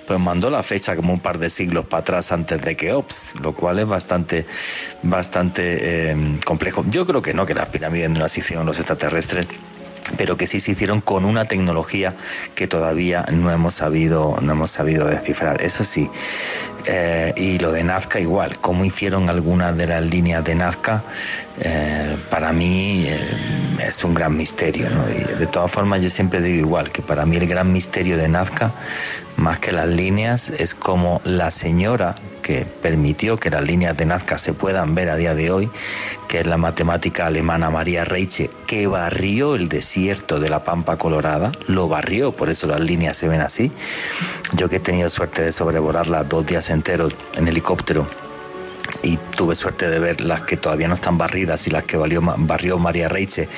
pues mandó la fecha como un par de siglos para atrás antes de que Ops, lo cual es bastante, bastante eh, complejo. Yo creo que no, que las pirámides no las hicieron los extraterrestres pero que sí se hicieron con una tecnología que todavía no hemos sabido, no hemos sabido descifrar. Eso sí, eh, y lo de Nazca igual, cómo hicieron algunas de las líneas de Nazca, eh, para mí eh, es un gran misterio. De todas formas yo siempre digo igual, que para mí el gran misterio de Nazca, más que las líneas, es como la señora que permitió que las líneas de Nazca se puedan ver a día de hoy, que es la matemática alemana María Reiche, que barrió el desierto de la Pampa Colorada, lo barrió, por eso las líneas se ven así. Yo que he tenido suerte de sobrevolarla dos días enteros en helicóptero y tuve suerte de ver las que todavía no están barridas y las que barrió María Reiche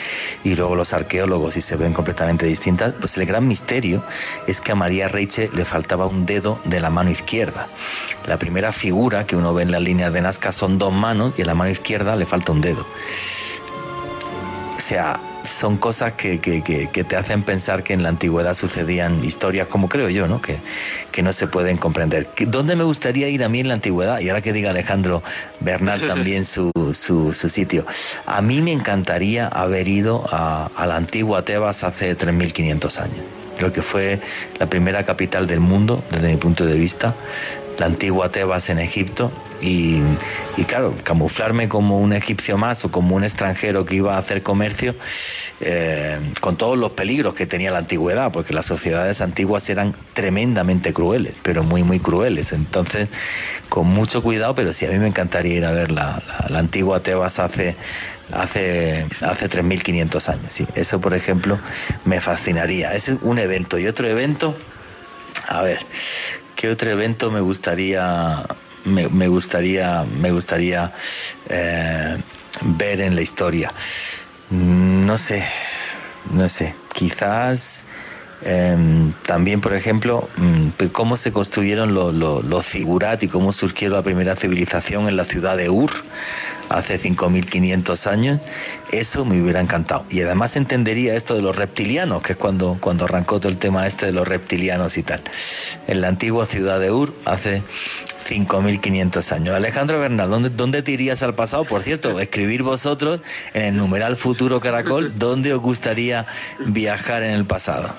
y luego los arqueólogos y se ven completamente distintas, pues el gran misterio es que a María Reiche le faltaba un dedo de la mano izquierda. La primera figura que uno ve en las líneas de Nazca son dos manos y en la mano izquierda le falta un dedo. O sea, son cosas que, te hacen pensar que en la antigüedad sucedían historias como creo yo, ¿no? Que, que no se pueden comprender. ¿Dónde me gustaría ir a mí en la antigüedad? Y ahora que diga Alejandro Bernal también su, su, sitio. A mí me encantaría haber ido a, a la antigua Tebas hace 3.500 años. Creo que fue la primera capital del mundo, desde mi punto de vista la antigua Tebas en Egipto y, claro, camuflarme como un egipcio más o como un extranjero que iba a hacer comercio eh, con todos los peligros que tenía la antigüedad, porque las sociedades antiguas eran tremendamente crueles, pero muy, muy crueles. Entonces, con mucho cuidado, pero sí, a mí me encantaría ir a ver la, antigua Tebas hace hace, hace 3.500 años. Sí. Eso, por ejemplo, me fascinaría. Es un evento. Y otro evento, a ver, ¿Qué otro evento me gustaría, me, gustaría, me gustaría eh, ver en la historia? No sé, no sé. Quizás em, también, por ejemplo, mm, cómo se construyeron los, los, y cómo surgió la primera civilización en la ciudad de Ur hace 5.500 años, eso me hubiera encantado. Y además entendería esto de los reptilianos, que es cuando, cuando arrancó todo el tema este de los reptilianos y tal. En la antigua ciudad de Ur, hace 5.500 años. Alejandro Bernal, ¿dónde, ¿dónde te irías al pasado? Por cierto, escribir vosotros en el numeral Futuro Caracol, ¿dónde os gustaría viajar en el pasado?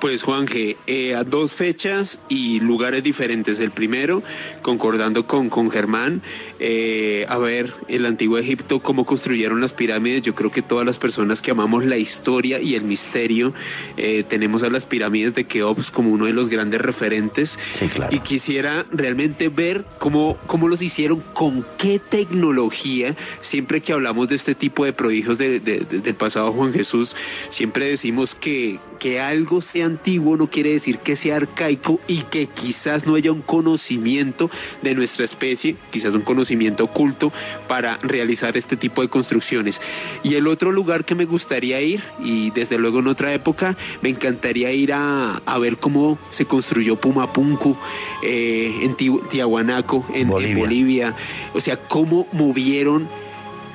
Pues Juanje, eh, a dos fechas y lugares diferentes. El primero, concordando con, con Germán, eh, a ver el antiguo Egipto cómo construyeron las pirámides. Yo creo que todas las personas que amamos la historia y el misterio eh, tenemos a las pirámides de Keops como uno de los grandes referentes. Sí, claro. Y quisiera realmente ver cómo, cómo los hicieron, con qué tecnología. Siempre que hablamos de este tipo de prodigios del pasado Juan Jesús, siempre decimos que, que algo sea antiguo no quiere decir que sea arcaico y que quizás no haya un conocimiento de nuestra especie, quizás un conocimiento oculto para realizar este tipo de construcciones. Y el otro lugar que me gustaría ir, y desde luego en otra época, me encantaría ir a, ver cómo se construyó Pumapunku eh, en Tiahuanaco, en Bolivia. O sea, cómo movieron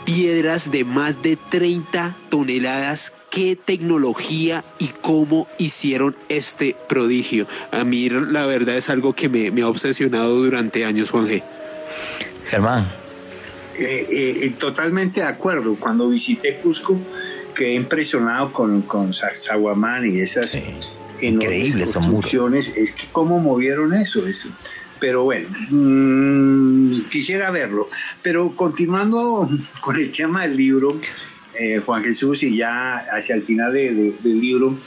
piedras de más de 30 toneladas qué tecnología y cómo hicieron este prodigio. A mí la verdad es algo que me, ha obsesionado durante años, Juan G. Germán. Eh, eh, totalmente de acuerdo. Cuando visité Cusco, quedé impresionado con, con Sacsayhuamán y esas increíbles construcciones. Es que cómo movieron eso. eso. Pero bueno, mm, quisiera verlo. Pero continuando con el tema del libro, eh, Juan Jesús y ya hacia el final del libro,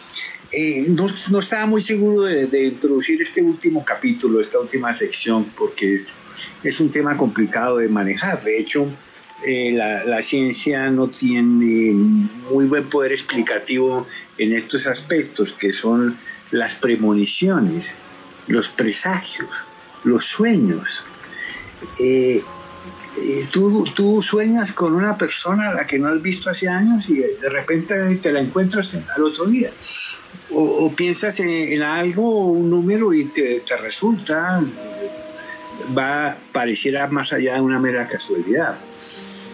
eh, no, estaba muy seguro de, introducir este último capítulo, esta última sección, porque es, es un tema complicado de manejar. De hecho, eh, la, la, ciencia no tiene muy buen poder explicativo en estos aspectos, que son las premoniciones, los presagios, los sueños. Eh, tú, tú sueñas con una persona a la que no has visto hace años y de repente te la encuentras al otro día. O, piensas en, algo, un número y te, resulta, va, pareciera más allá de una mera casualidad.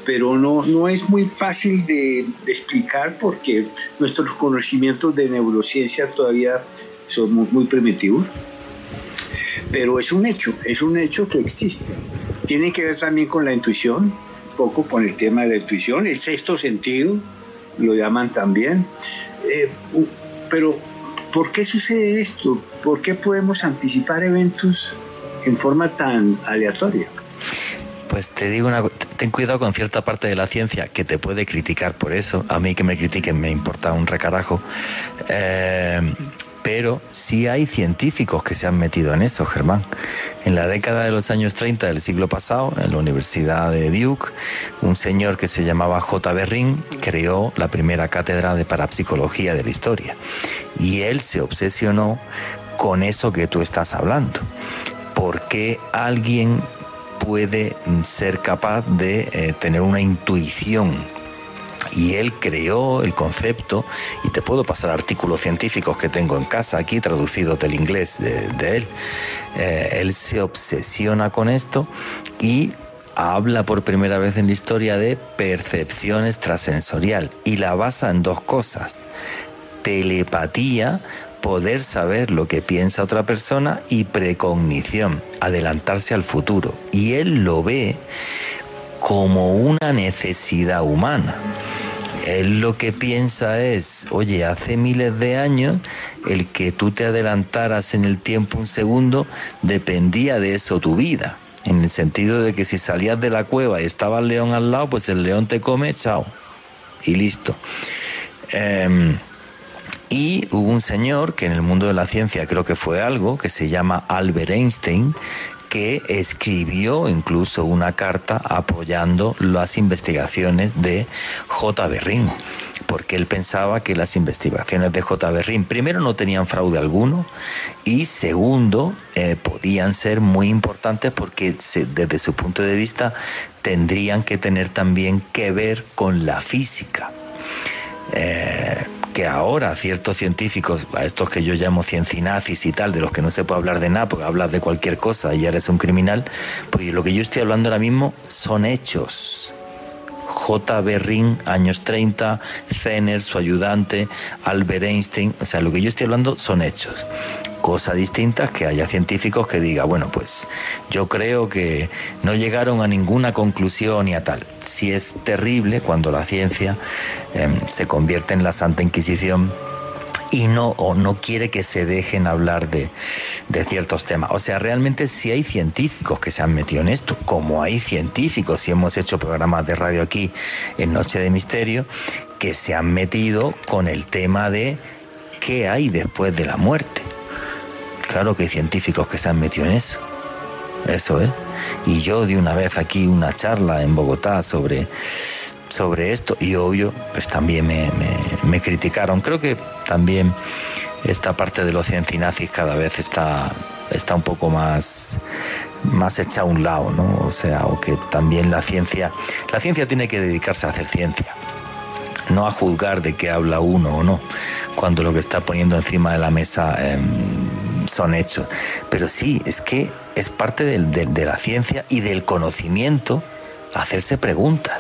pero no, no es muy fácil de, explicar porque nuestros conocimientos de neurociencia todavía son muy, primitivos. Pero es un hecho, es un hecho que existe. Tiene que ver también con la intuición, un poco con el tema de la intuición, el sexto sentido, lo llaman también. Eh, pero, ¿por qué sucede esto? ¿Por qué podemos anticipar eventos en forma tan aleatoria? Pues te digo una ten cuidado con cierta parte de la ciencia que te puede criticar por eso. A mí que me critiquen me importa un recarajo. Eh, pero sí hay científicos que se han metido en eso, Germán. En la década de los años 30 del siglo pasado, en la Universidad de Duke, un señor que se llamaba J. Berrin creó la primera cátedra de parapsicología de la historia. Y él se obsesionó con eso que tú estás hablando. ¿Por qué alguien puede ser capaz de eh, tener una intuición. Y él creó el concepto, y te puedo pasar artículos científicos que tengo en casa aquí, traducidos del inglés de, él. Eh, él se obsesiona con esto y habla por primera vez en la historia de percepción extrasensorial y la basa en dos cosas. Telepatía, poder saber lo que piensa otra persona y precognición, adelantarse al futuro. Y él lo ve como una necesidad humana. Él lo que piensa es, oye, hace miles de años el que tú te adelantaras en el tiempo un segundo dependía de eso tu vida. En el sentido de que si salías de la cueva y estaba el león al lado, pues el león te come, chao. Y listo. Em, y hubo un señor que en el mundo de la ciencia creo que fue algo, que se llama Albert Einstein, que escribió incluso una carta apoyando las investigaciones de J. Berrin, porque él pensaba que las investigaciones de J. Berrin, primero, no tenían fraude alguno y segundo, eh, podían ser muy importantes porque desde su punto de vista tendrían que tener también que ver con la física. Eh, que ahora ciertos científicos, a estos que yo llamo ciencinazis y tal, de los que no se puede hablar de nada porque hablas de cualquier cosa y eres un criminal, pues lo que yo estoy hablando ahora mismo son hechos. J. Berrin, años 30, Zener, su ayudante, Albert Einstein, o sea, lo que yo estoy hablando son hechos cosa distinta que haya científicos que digan, bueno, pues yo creo que no llegaron a ninguna conclusión y a tal. Si es terrible cuando la ciencia em, se convierte en la Santa Inquisición y no o no quiere que se dejen hablar de, de, ciertos temas. O sea, realmente si hay científicos que se han metido en esto, como hay científicos, y hemos hecho programas de radio aquí en Noche de Misterio, que se han metido con el tema de qué hay después de la muerte. Claro que hay científicos que se han metido en eso. Eso es. Y yo di una vez aquí una charla en Bogotá sobre, sobre esto y obvio, pues también me, criticaron. Creo que también esta parte de los ciencinazis cada vez está, está un poco más, más hecha a un lado, ¿no? O sea, o que también la ciencia, la ciencia tiene que dedicarse a hacer ciencia, no a juzgar de qué habla uno o no, cuando lo que está poniendo encima de la mesa son hechos. Pero sí, es que es parte de, la ciencia y del conocimiento hacerse preguntas.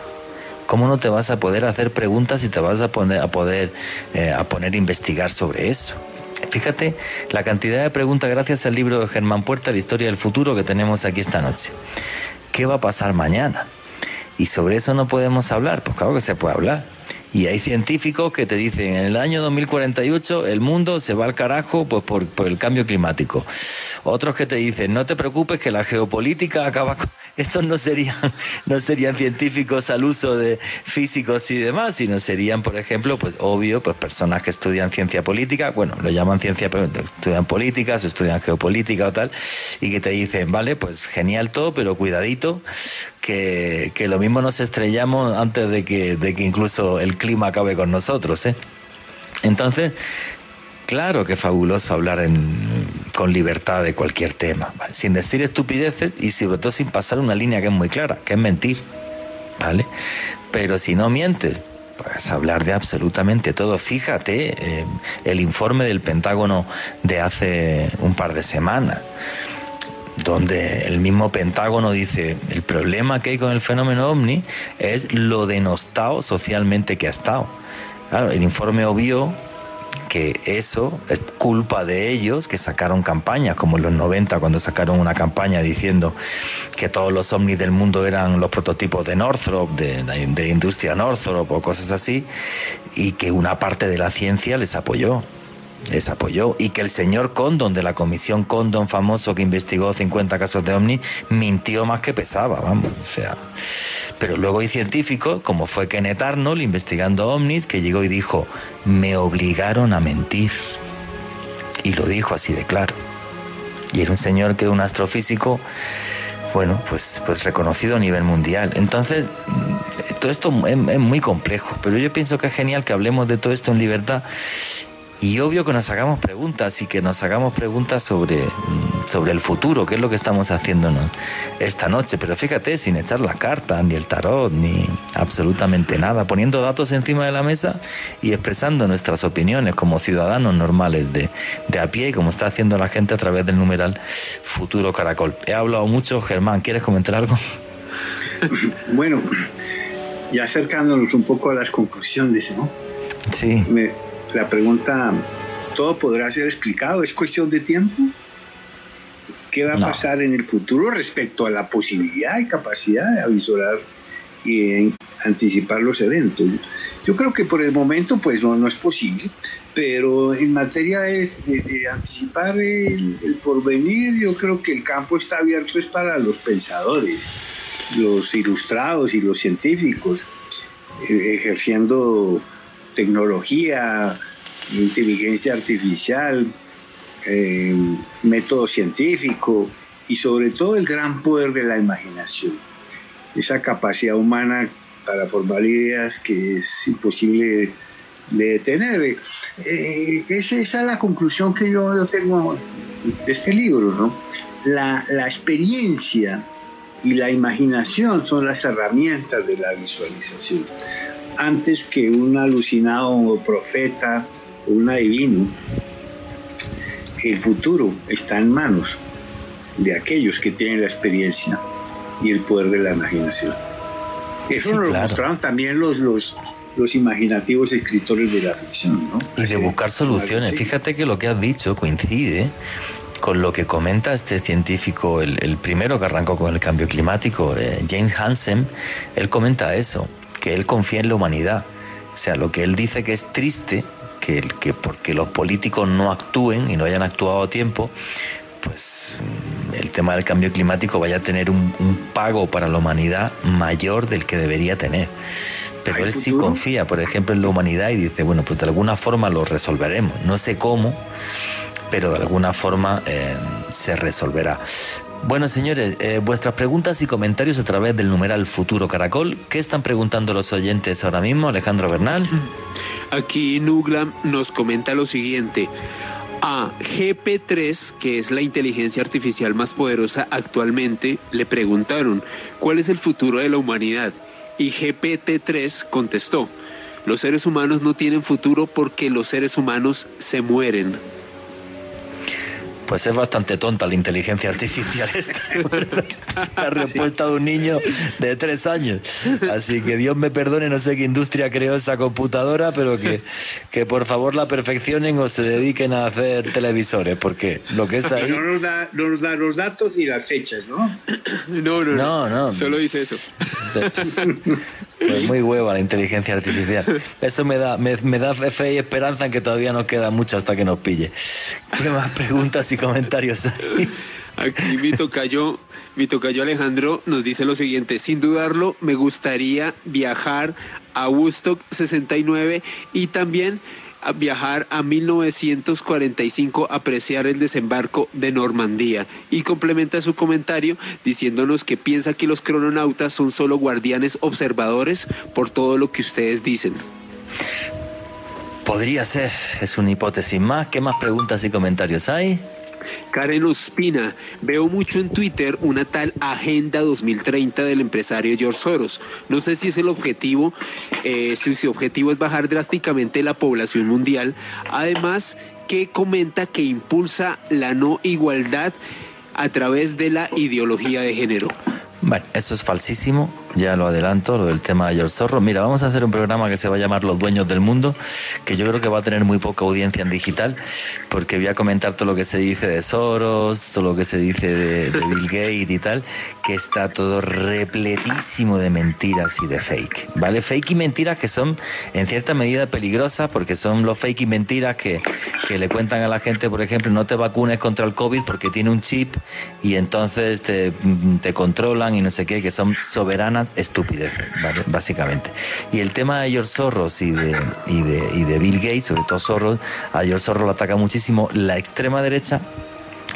¿Cómo no te vas a poder hacer preguntas y te vas a, poner, a poder eh, a poner investigar sobre eso? Fíjate la cantidad de preguntas gracias al libro de Germán Puerta, La historia del futuro, que tenemos aquí esta noche. ¿Qué va a pasar mañana? Y sobre eso no podemos hablar, pues claro que se puede hablar. Y hay científicos que te dicen, en el año 2048 el mundo se va al carajo pues, por, por el cambio climático. Otros que te dicen, no te preocupes que la geopolítica acaba con... Estos no serían, no serían científicos al uso de físicos y demás, sino serían, por ejemplo, pues obvio, pues personas que estudian ciencia política, bueno, lo llaman ciencia, estudian políticas, estudian geopolítica o tal, y que te dicen, vale, pues genial todo, pero cuidadito, que, que lo mismo nos estrellamos antes de que, de que incluso el clima acabe con nosotros. ¿eh? Entonces, claro que es fabuloso hablar con libertad de cualquier tema, sin decir estupideces y sobre todo sin pasar una línea que es muy clara, que es mentir. ¿vale? Pero si no mientes, pues hablar de absolutamente todo. Fíjate eh, el informe del Pentágono de hace un par de semanas donde el mismo Pentágono dice, el problema que hay con el fenómeno ovni es lo denostado socialmente que ha estado. El informe obvio que eso es culpa de ellos que sacaron campañas, como en los 90 cuando sacaron una campaña diciendo que todos los ovnis del mundo eran los prototipos de Northrop, de, de la industria Northrop o cosas así, y que una parte de la ciencia les apoyó les apoyó y que el señor Condon de la comisión Condon famoso que investigó 50 casos de ovni mintió más que pesaba, vamos, o sea, pero luego hay científicos como fue Kenneth Arnold investigando ovnis que llegó y dijo, "Me obligaron a mentir." Y lo dijo así de claro. Y era un señor que era un astrofísico bueno, pues, pues reconocido a nivel mundial. Entonces, todo esto es, es muy complejo, pero yo pienso que es genial que hablemos de todo esto en libertad y obvio que nos hagamos preguntas y que nos hagamos preguntas sobre, sobre el futuro, qué es lo que estamos haciendo esta noche. Pero fíjate, sin echar la carta, ni el tarot, ni absolutamente nada, poniendo datos encima de la mesa y expresando nuestras opiniones como ciudadanos normales de, de a pie, como está haciendo la gente a través del numeral Futuro Caracol. He hablado mucho, Germán, ¿quieres comentar algo? Bueno, ya acercándonos un poco a las conclusiones, ¿no? Sí. Me, la pregunta, ¿todo podrá ser explicado? ¿Es cuestión de tiempo? ¿Qué va a No. pasar en el futuro respecto a la posibilidad y capacidad de avisorar y anticipar los eventos? Yo creo que por el momento pues no, no es posible, pero en materia de, de- de anticipar el, el porvenir, yo creo que el campo está abierto es para los pensadores, los ilustrados y los científicos, eh, ejerciendo tecnología, inteligencia artificial, eh, método científico y sobre todo el gran poder de la imaginación, esa capacidad humana para formar ideas que es imposible de detener. Eh, esa, esa es la conclusión que yo, tengo de este libro, ¿no? La experiencia y la imaginación son las herramientas de la visualización antes que un alucinado profeta o un adivino, el futuro está en manos de aquellos que tienen la experiencia y el poder de la imaginación. Eso Sí, nos lo claro. mostraron también los, los, los imaginativos escritores de la ficción. ¿no? y de buscar soluciones. Fíjate que lo que has dicho coincide con lo que comenta este científico, el, el primero que arrancó con el cambio climático, eh, James Hansen, él comenta eso, que él confía en la humanidad. O sea, lo que él dice que es triste, que, el- que porque los políticos no actúen y no hayan actuado a tiempo, pues mm, el tema del cambio climático vaya a tener un, un pago para la humanidad mayor del que debería tener. Pero ¿Hay él sí confía, por ejemplo, en la humanidad y dice, bueno, pues de alguna forma lo resolveremos. No sé cómo, pero de alguna forma eh, se resolverá. Bueno, señores, eh, vuestras preguntas y comentarios a través del numeral Futuro Caracol. ¿Qué están preguntando los oyentes ahora mismo, Alejandro Bernal? Aquí Nuglam nos comenta lo siguiente. A GP3, que es la inteligencia artificial más poderosa actualmente, le preguntaron, ¿cuál es el futuro de la humanidad? Y GPT-3 contestó, los seres humanos no tienen futuro porque los seres humanos se mueren. Pues es bastante tonta la inteligencia artificial esta. ¿verdad? La respuesta de un niño de tres años. Así que Dios me perdone, no sé qué industria creó esa computadora, pero que, que por favor la perfeccionen o se dediquen a hacer televisores, porque lo que es ahí... no nos, da, no nos da los datos ni las fechas, ¿no? No, no, No, no. Solo dice eso. Pues muy hueva la inteligencia artificial. Eso me da, me, da fe y esperanza en que todavía nos queda mucho hasta que nos pille. ¿Qué más preguntas y comentarios hay? Aquí mi tocayo, mi tocayo Alejandro nos dice lo siguiente, sin dudarlo, me gustaría viajar a Woodstock 69 y también viajar a 1945 a apreciar el desembarco de Normandía. Y complementa su comentario diciéndonos que piensa que los crononautas son solo guardianes observadores por todo lo que ustedes dicen. Podría ser, es una hipótesis más. ¿Qué más preguntas y comentarios hay? Karen Ospina, veo mucho en Twitter una tal Agenda 2030 del empresario George Soros. No sé si es el objetivo, eh, si su objetivo es bajar drásticamente la población mundial. Además, que comenta que impulsa la no igualdad a través de la ideología de género. Bueno, eso es falsísimo ya lo adelanto, lo del tema de George Zorro. Mira, vamos a hacer un programa que se va a llamar Los Dueños del Mundo, que yo creo que va a tener muy poca audiencia en digital, porque voy a comentar todo lo que se dice de Soros, todo lo que se dice de, Bill Gates y tal, que está todo repletísimo de mentiras y de fake, ¿vale? Fake y mentiras que son en cierta medida peligrosas, porque son los fake y mentiras que, que le cuentan a la gente, por ejemplo, no te vacunes contra el COVID porque tiene un chip y entonces te, te controlan y no sé qué, que son soberanas estupidez, básicamente. Y el tema de George Soros y de, y de, y de Bill Gates, sobre todo Soros, a George Soros lo ataca muchísimo la extrema derecha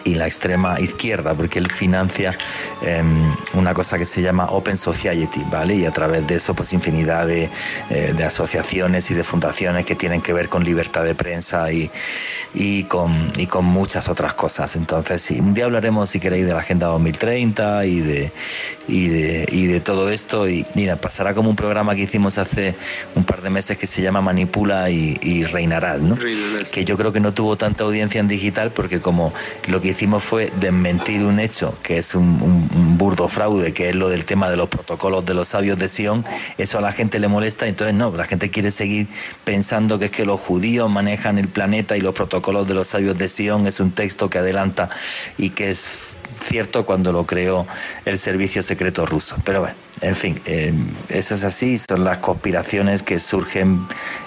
y la extrema izquierda, porque él financia em, una cosa que se llama Open Society, ¿vale? Y a través de eso, pues infinidad de, eh, de, asociaciones y de fundaciones que tienen que ver con libertad de prensa y, y, con, y con muchas otras cosas. Entonces, un día hablaremos, si queréis, de la Agenda 2030 y de, y de, y de todo esto. Y mira, pasará como un programa que hicimos hace un par de meses que se llama Manipula y, y Reinarás, ¿no? Que yo creo que no tuvo tanta audiencia en digital porque como lo que hicimos fue desmentir un hecho, que es un, burdo fraude, que es lo del tema de los protocolos de los sabios de Sion. Eso a la gente le molesta, entonces no, la gente quiere seguir pensando que es que los judíos manejan el planeta y los protocolos de los sabios de Sion es un texto que adelanta y que es cierto cuando lo creó el servicio secreto ruso. Pero bueno, en fin, eh, eso es así, son las conspiraciones que surgen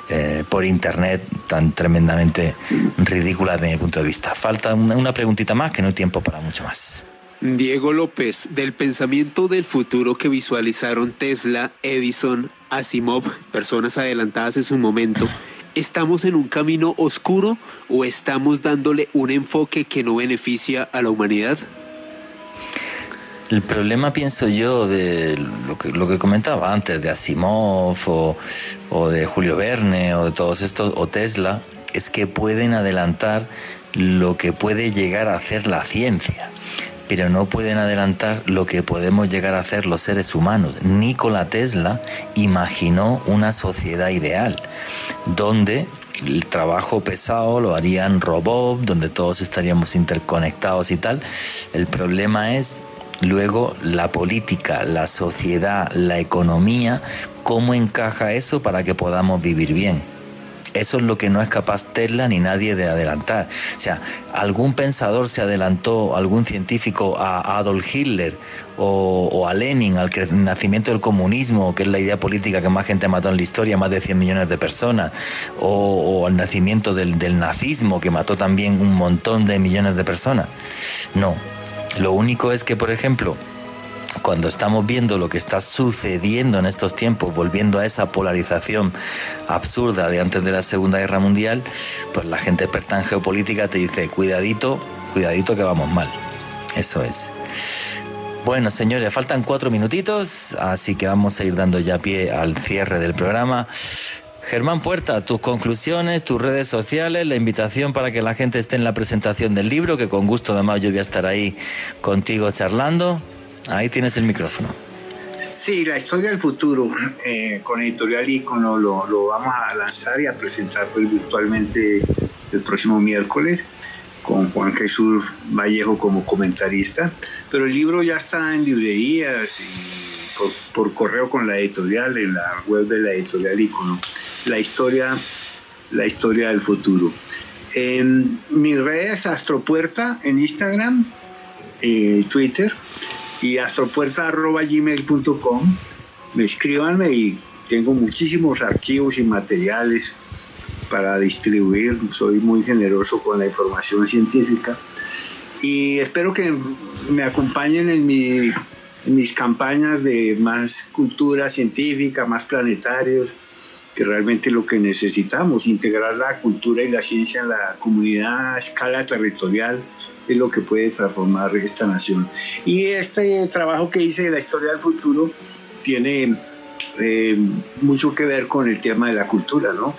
eh, por internet tan tremendamente ridículas desde mi punto de vista. Falta una, una preguntita más que no hay tiempo para mucho más. Diego López, del pensamiento del futuro que visualizaron Tesla, Edison, Asimov, personas adelantadas en su momento, ¿estamos en un camino oscuro o estamos dándole un enfoque que no beneficia a la humanidad? El problema, pienso yo, de lo que, lo que comentaba antes, de Asimov o, de Julio Verne o de todos estos, o Tesla, es que pueden adelantar lo que puede llegar a hacer la ciencia, pero no pueden adelantar lo que podemos llegar a hacer los seres humanos. Nikola Tesla imaginó una sociedad ideal, donde el trabajo pesado lo harían robots, donde todos estaríamos interconectados y tal. El problema es Luego, la política, la sociedad, la economía, ¿cómo encaja eso para que podamos vivir bien? Eso es lo que no es capaz Tesla ni nadie de adelantar. O sea, algún pensador se adelantó, algún científico a Adolf Hitler o, a Lenin, al nacimiento del comunismo, que es la idea política que más gente mató en la historia, más de 100 millones de personas, o, al nacimiento del, del nazismo, que mató también un montón de millones de personas. No, lo único es que, por ejemplo, cuando estamos viendo lo que está sucediendo en estos tiempos, volviendo a esa polarización absurda de antes de la Segunda Guerra Mundial, pues la gente experta en geopolítica te dice, cuidadito, cuidadito que vamos mal. Eso es. Bueno, señores, faltan cuatro minutitos, así que vamos a ir dando ya pie al cierre del programa. Germán Puerta, tus conclusiones, tus redes sociales, la invitación para que la gente esté en la presentación del libro, que con gusto además yo voy a estar ahí contigo charlando. Ahí tienes el micrófono. Sí, la historia del futuro eh, con Editorial Icono lo, vamos a lanzar y a presentar pues, virtualmente el próximo miércoles con Juan Jesús Vallejo como comentarista, pero el libro ya está en librerías y por, por correo con la editorial en la web de la editorial Icono la historia, la historia del futuro. En mis redes Astropuerta en Instagram, eh, Twitter y astropuerta.gmail.com. Me escríbanme y tengo muchísimos archivos y materiales para distribuir. Soy muy generoso con la información científica y espero que me acompañen en, en mis campañas de más cultura científica, más planetarios que realmente lo que necesitamos, integrar la cultura y la ciencia en la comunidad a escala territorial, es lo que puede transformar esta nación. Y este trabajo que hice de la historia del futuro tiene eh, mucho que ver con el tema de la cultura, ¿no?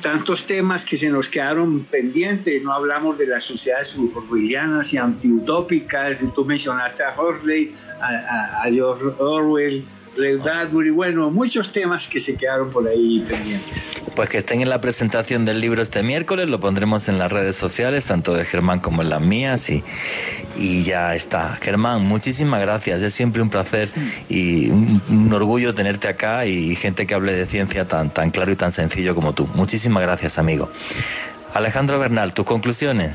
Tantos temas que se nos quedaron pendientes, no hablamos de las sociedades suburbianas y antiutópicas, tú mencionaste a Horsley, a, a George Orwell, Bradbury, bueno, muchos temas que se quedaron por ahí pendientes. Pues que estén en la presentación del libro este miércoles, lo pondremos en las redes sociales, tanto de Germán como en las mías, y, y ya está. Germán, muchísimas gracias, es siempre un placer y un, un, orgullo tenerte acá y gente que hable de ciencia tan, tan claro y tan sencillo como tú. Muchísimas gracias, amigo. Alejandro Bernal, tus conclusiones.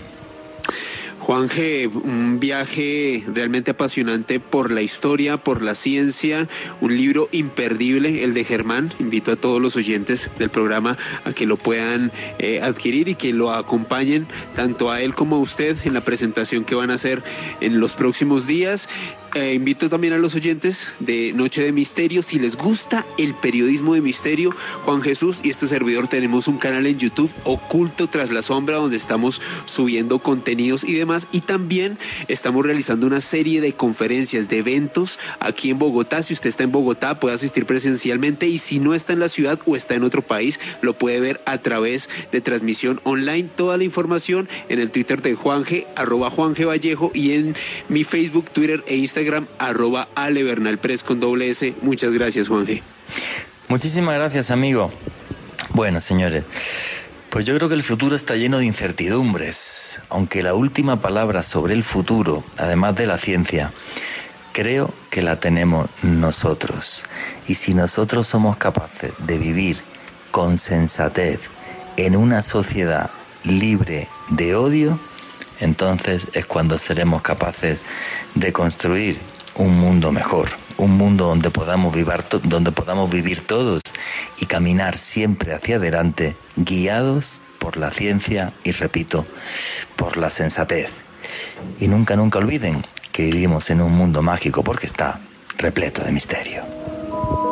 Juanje, un viaje realmente apasionante por la historia, por la ciencia, un libro imperdible, el de Germán. Invito a todos los oyentes del programa a que lo puedan eh, adquirir y que lo acompañen tanto a él como a usted en la presentación que van a hacer en los próximos días. Eh, invito también a los oyentes de Noche de Misterio, si les gusta el periodismo de misterio, Juan Jesús y este servidor tenemos un canal en YouTube, Oculto tras la sombra, donde estamos subiendo contenidos y demás. Y también estamos realizando una serie de conferencias, de eventos aquí en Bogotá. Si usted está en Bogotá, puede asistir presencialmente y si no está en la ciudad o está en otro país, lo puede ver a través de transmisión online. Toda la información en el Twitter de Juanje, arroba Juanje Vallejo y en mi Facebook, Twitter e Instagram Instagram, arroba con doble S. Muchas gracias, Juan. Muchísimas gracias, amigo. Bueno, señores, pues yo creo que el futuro está lleno de incertidumbres, aunque la última palabra sobre el futuro, además de la ciencia, creo que la tenemos nosotros. Y si nosotros somos capaces de vivir con sensatez en una sociedad libre de odio, entonces es cuando seremos capaces de construir un mundo mejor, un mundo donde podamos vivir, donde podamos vivir todos y caminar siempre hacia adelante, guiados por la ciencia y, repito, por la sensatez. Y nunca, nunca olviden que vivimos en un mundo mágico porque está repleto de misterio.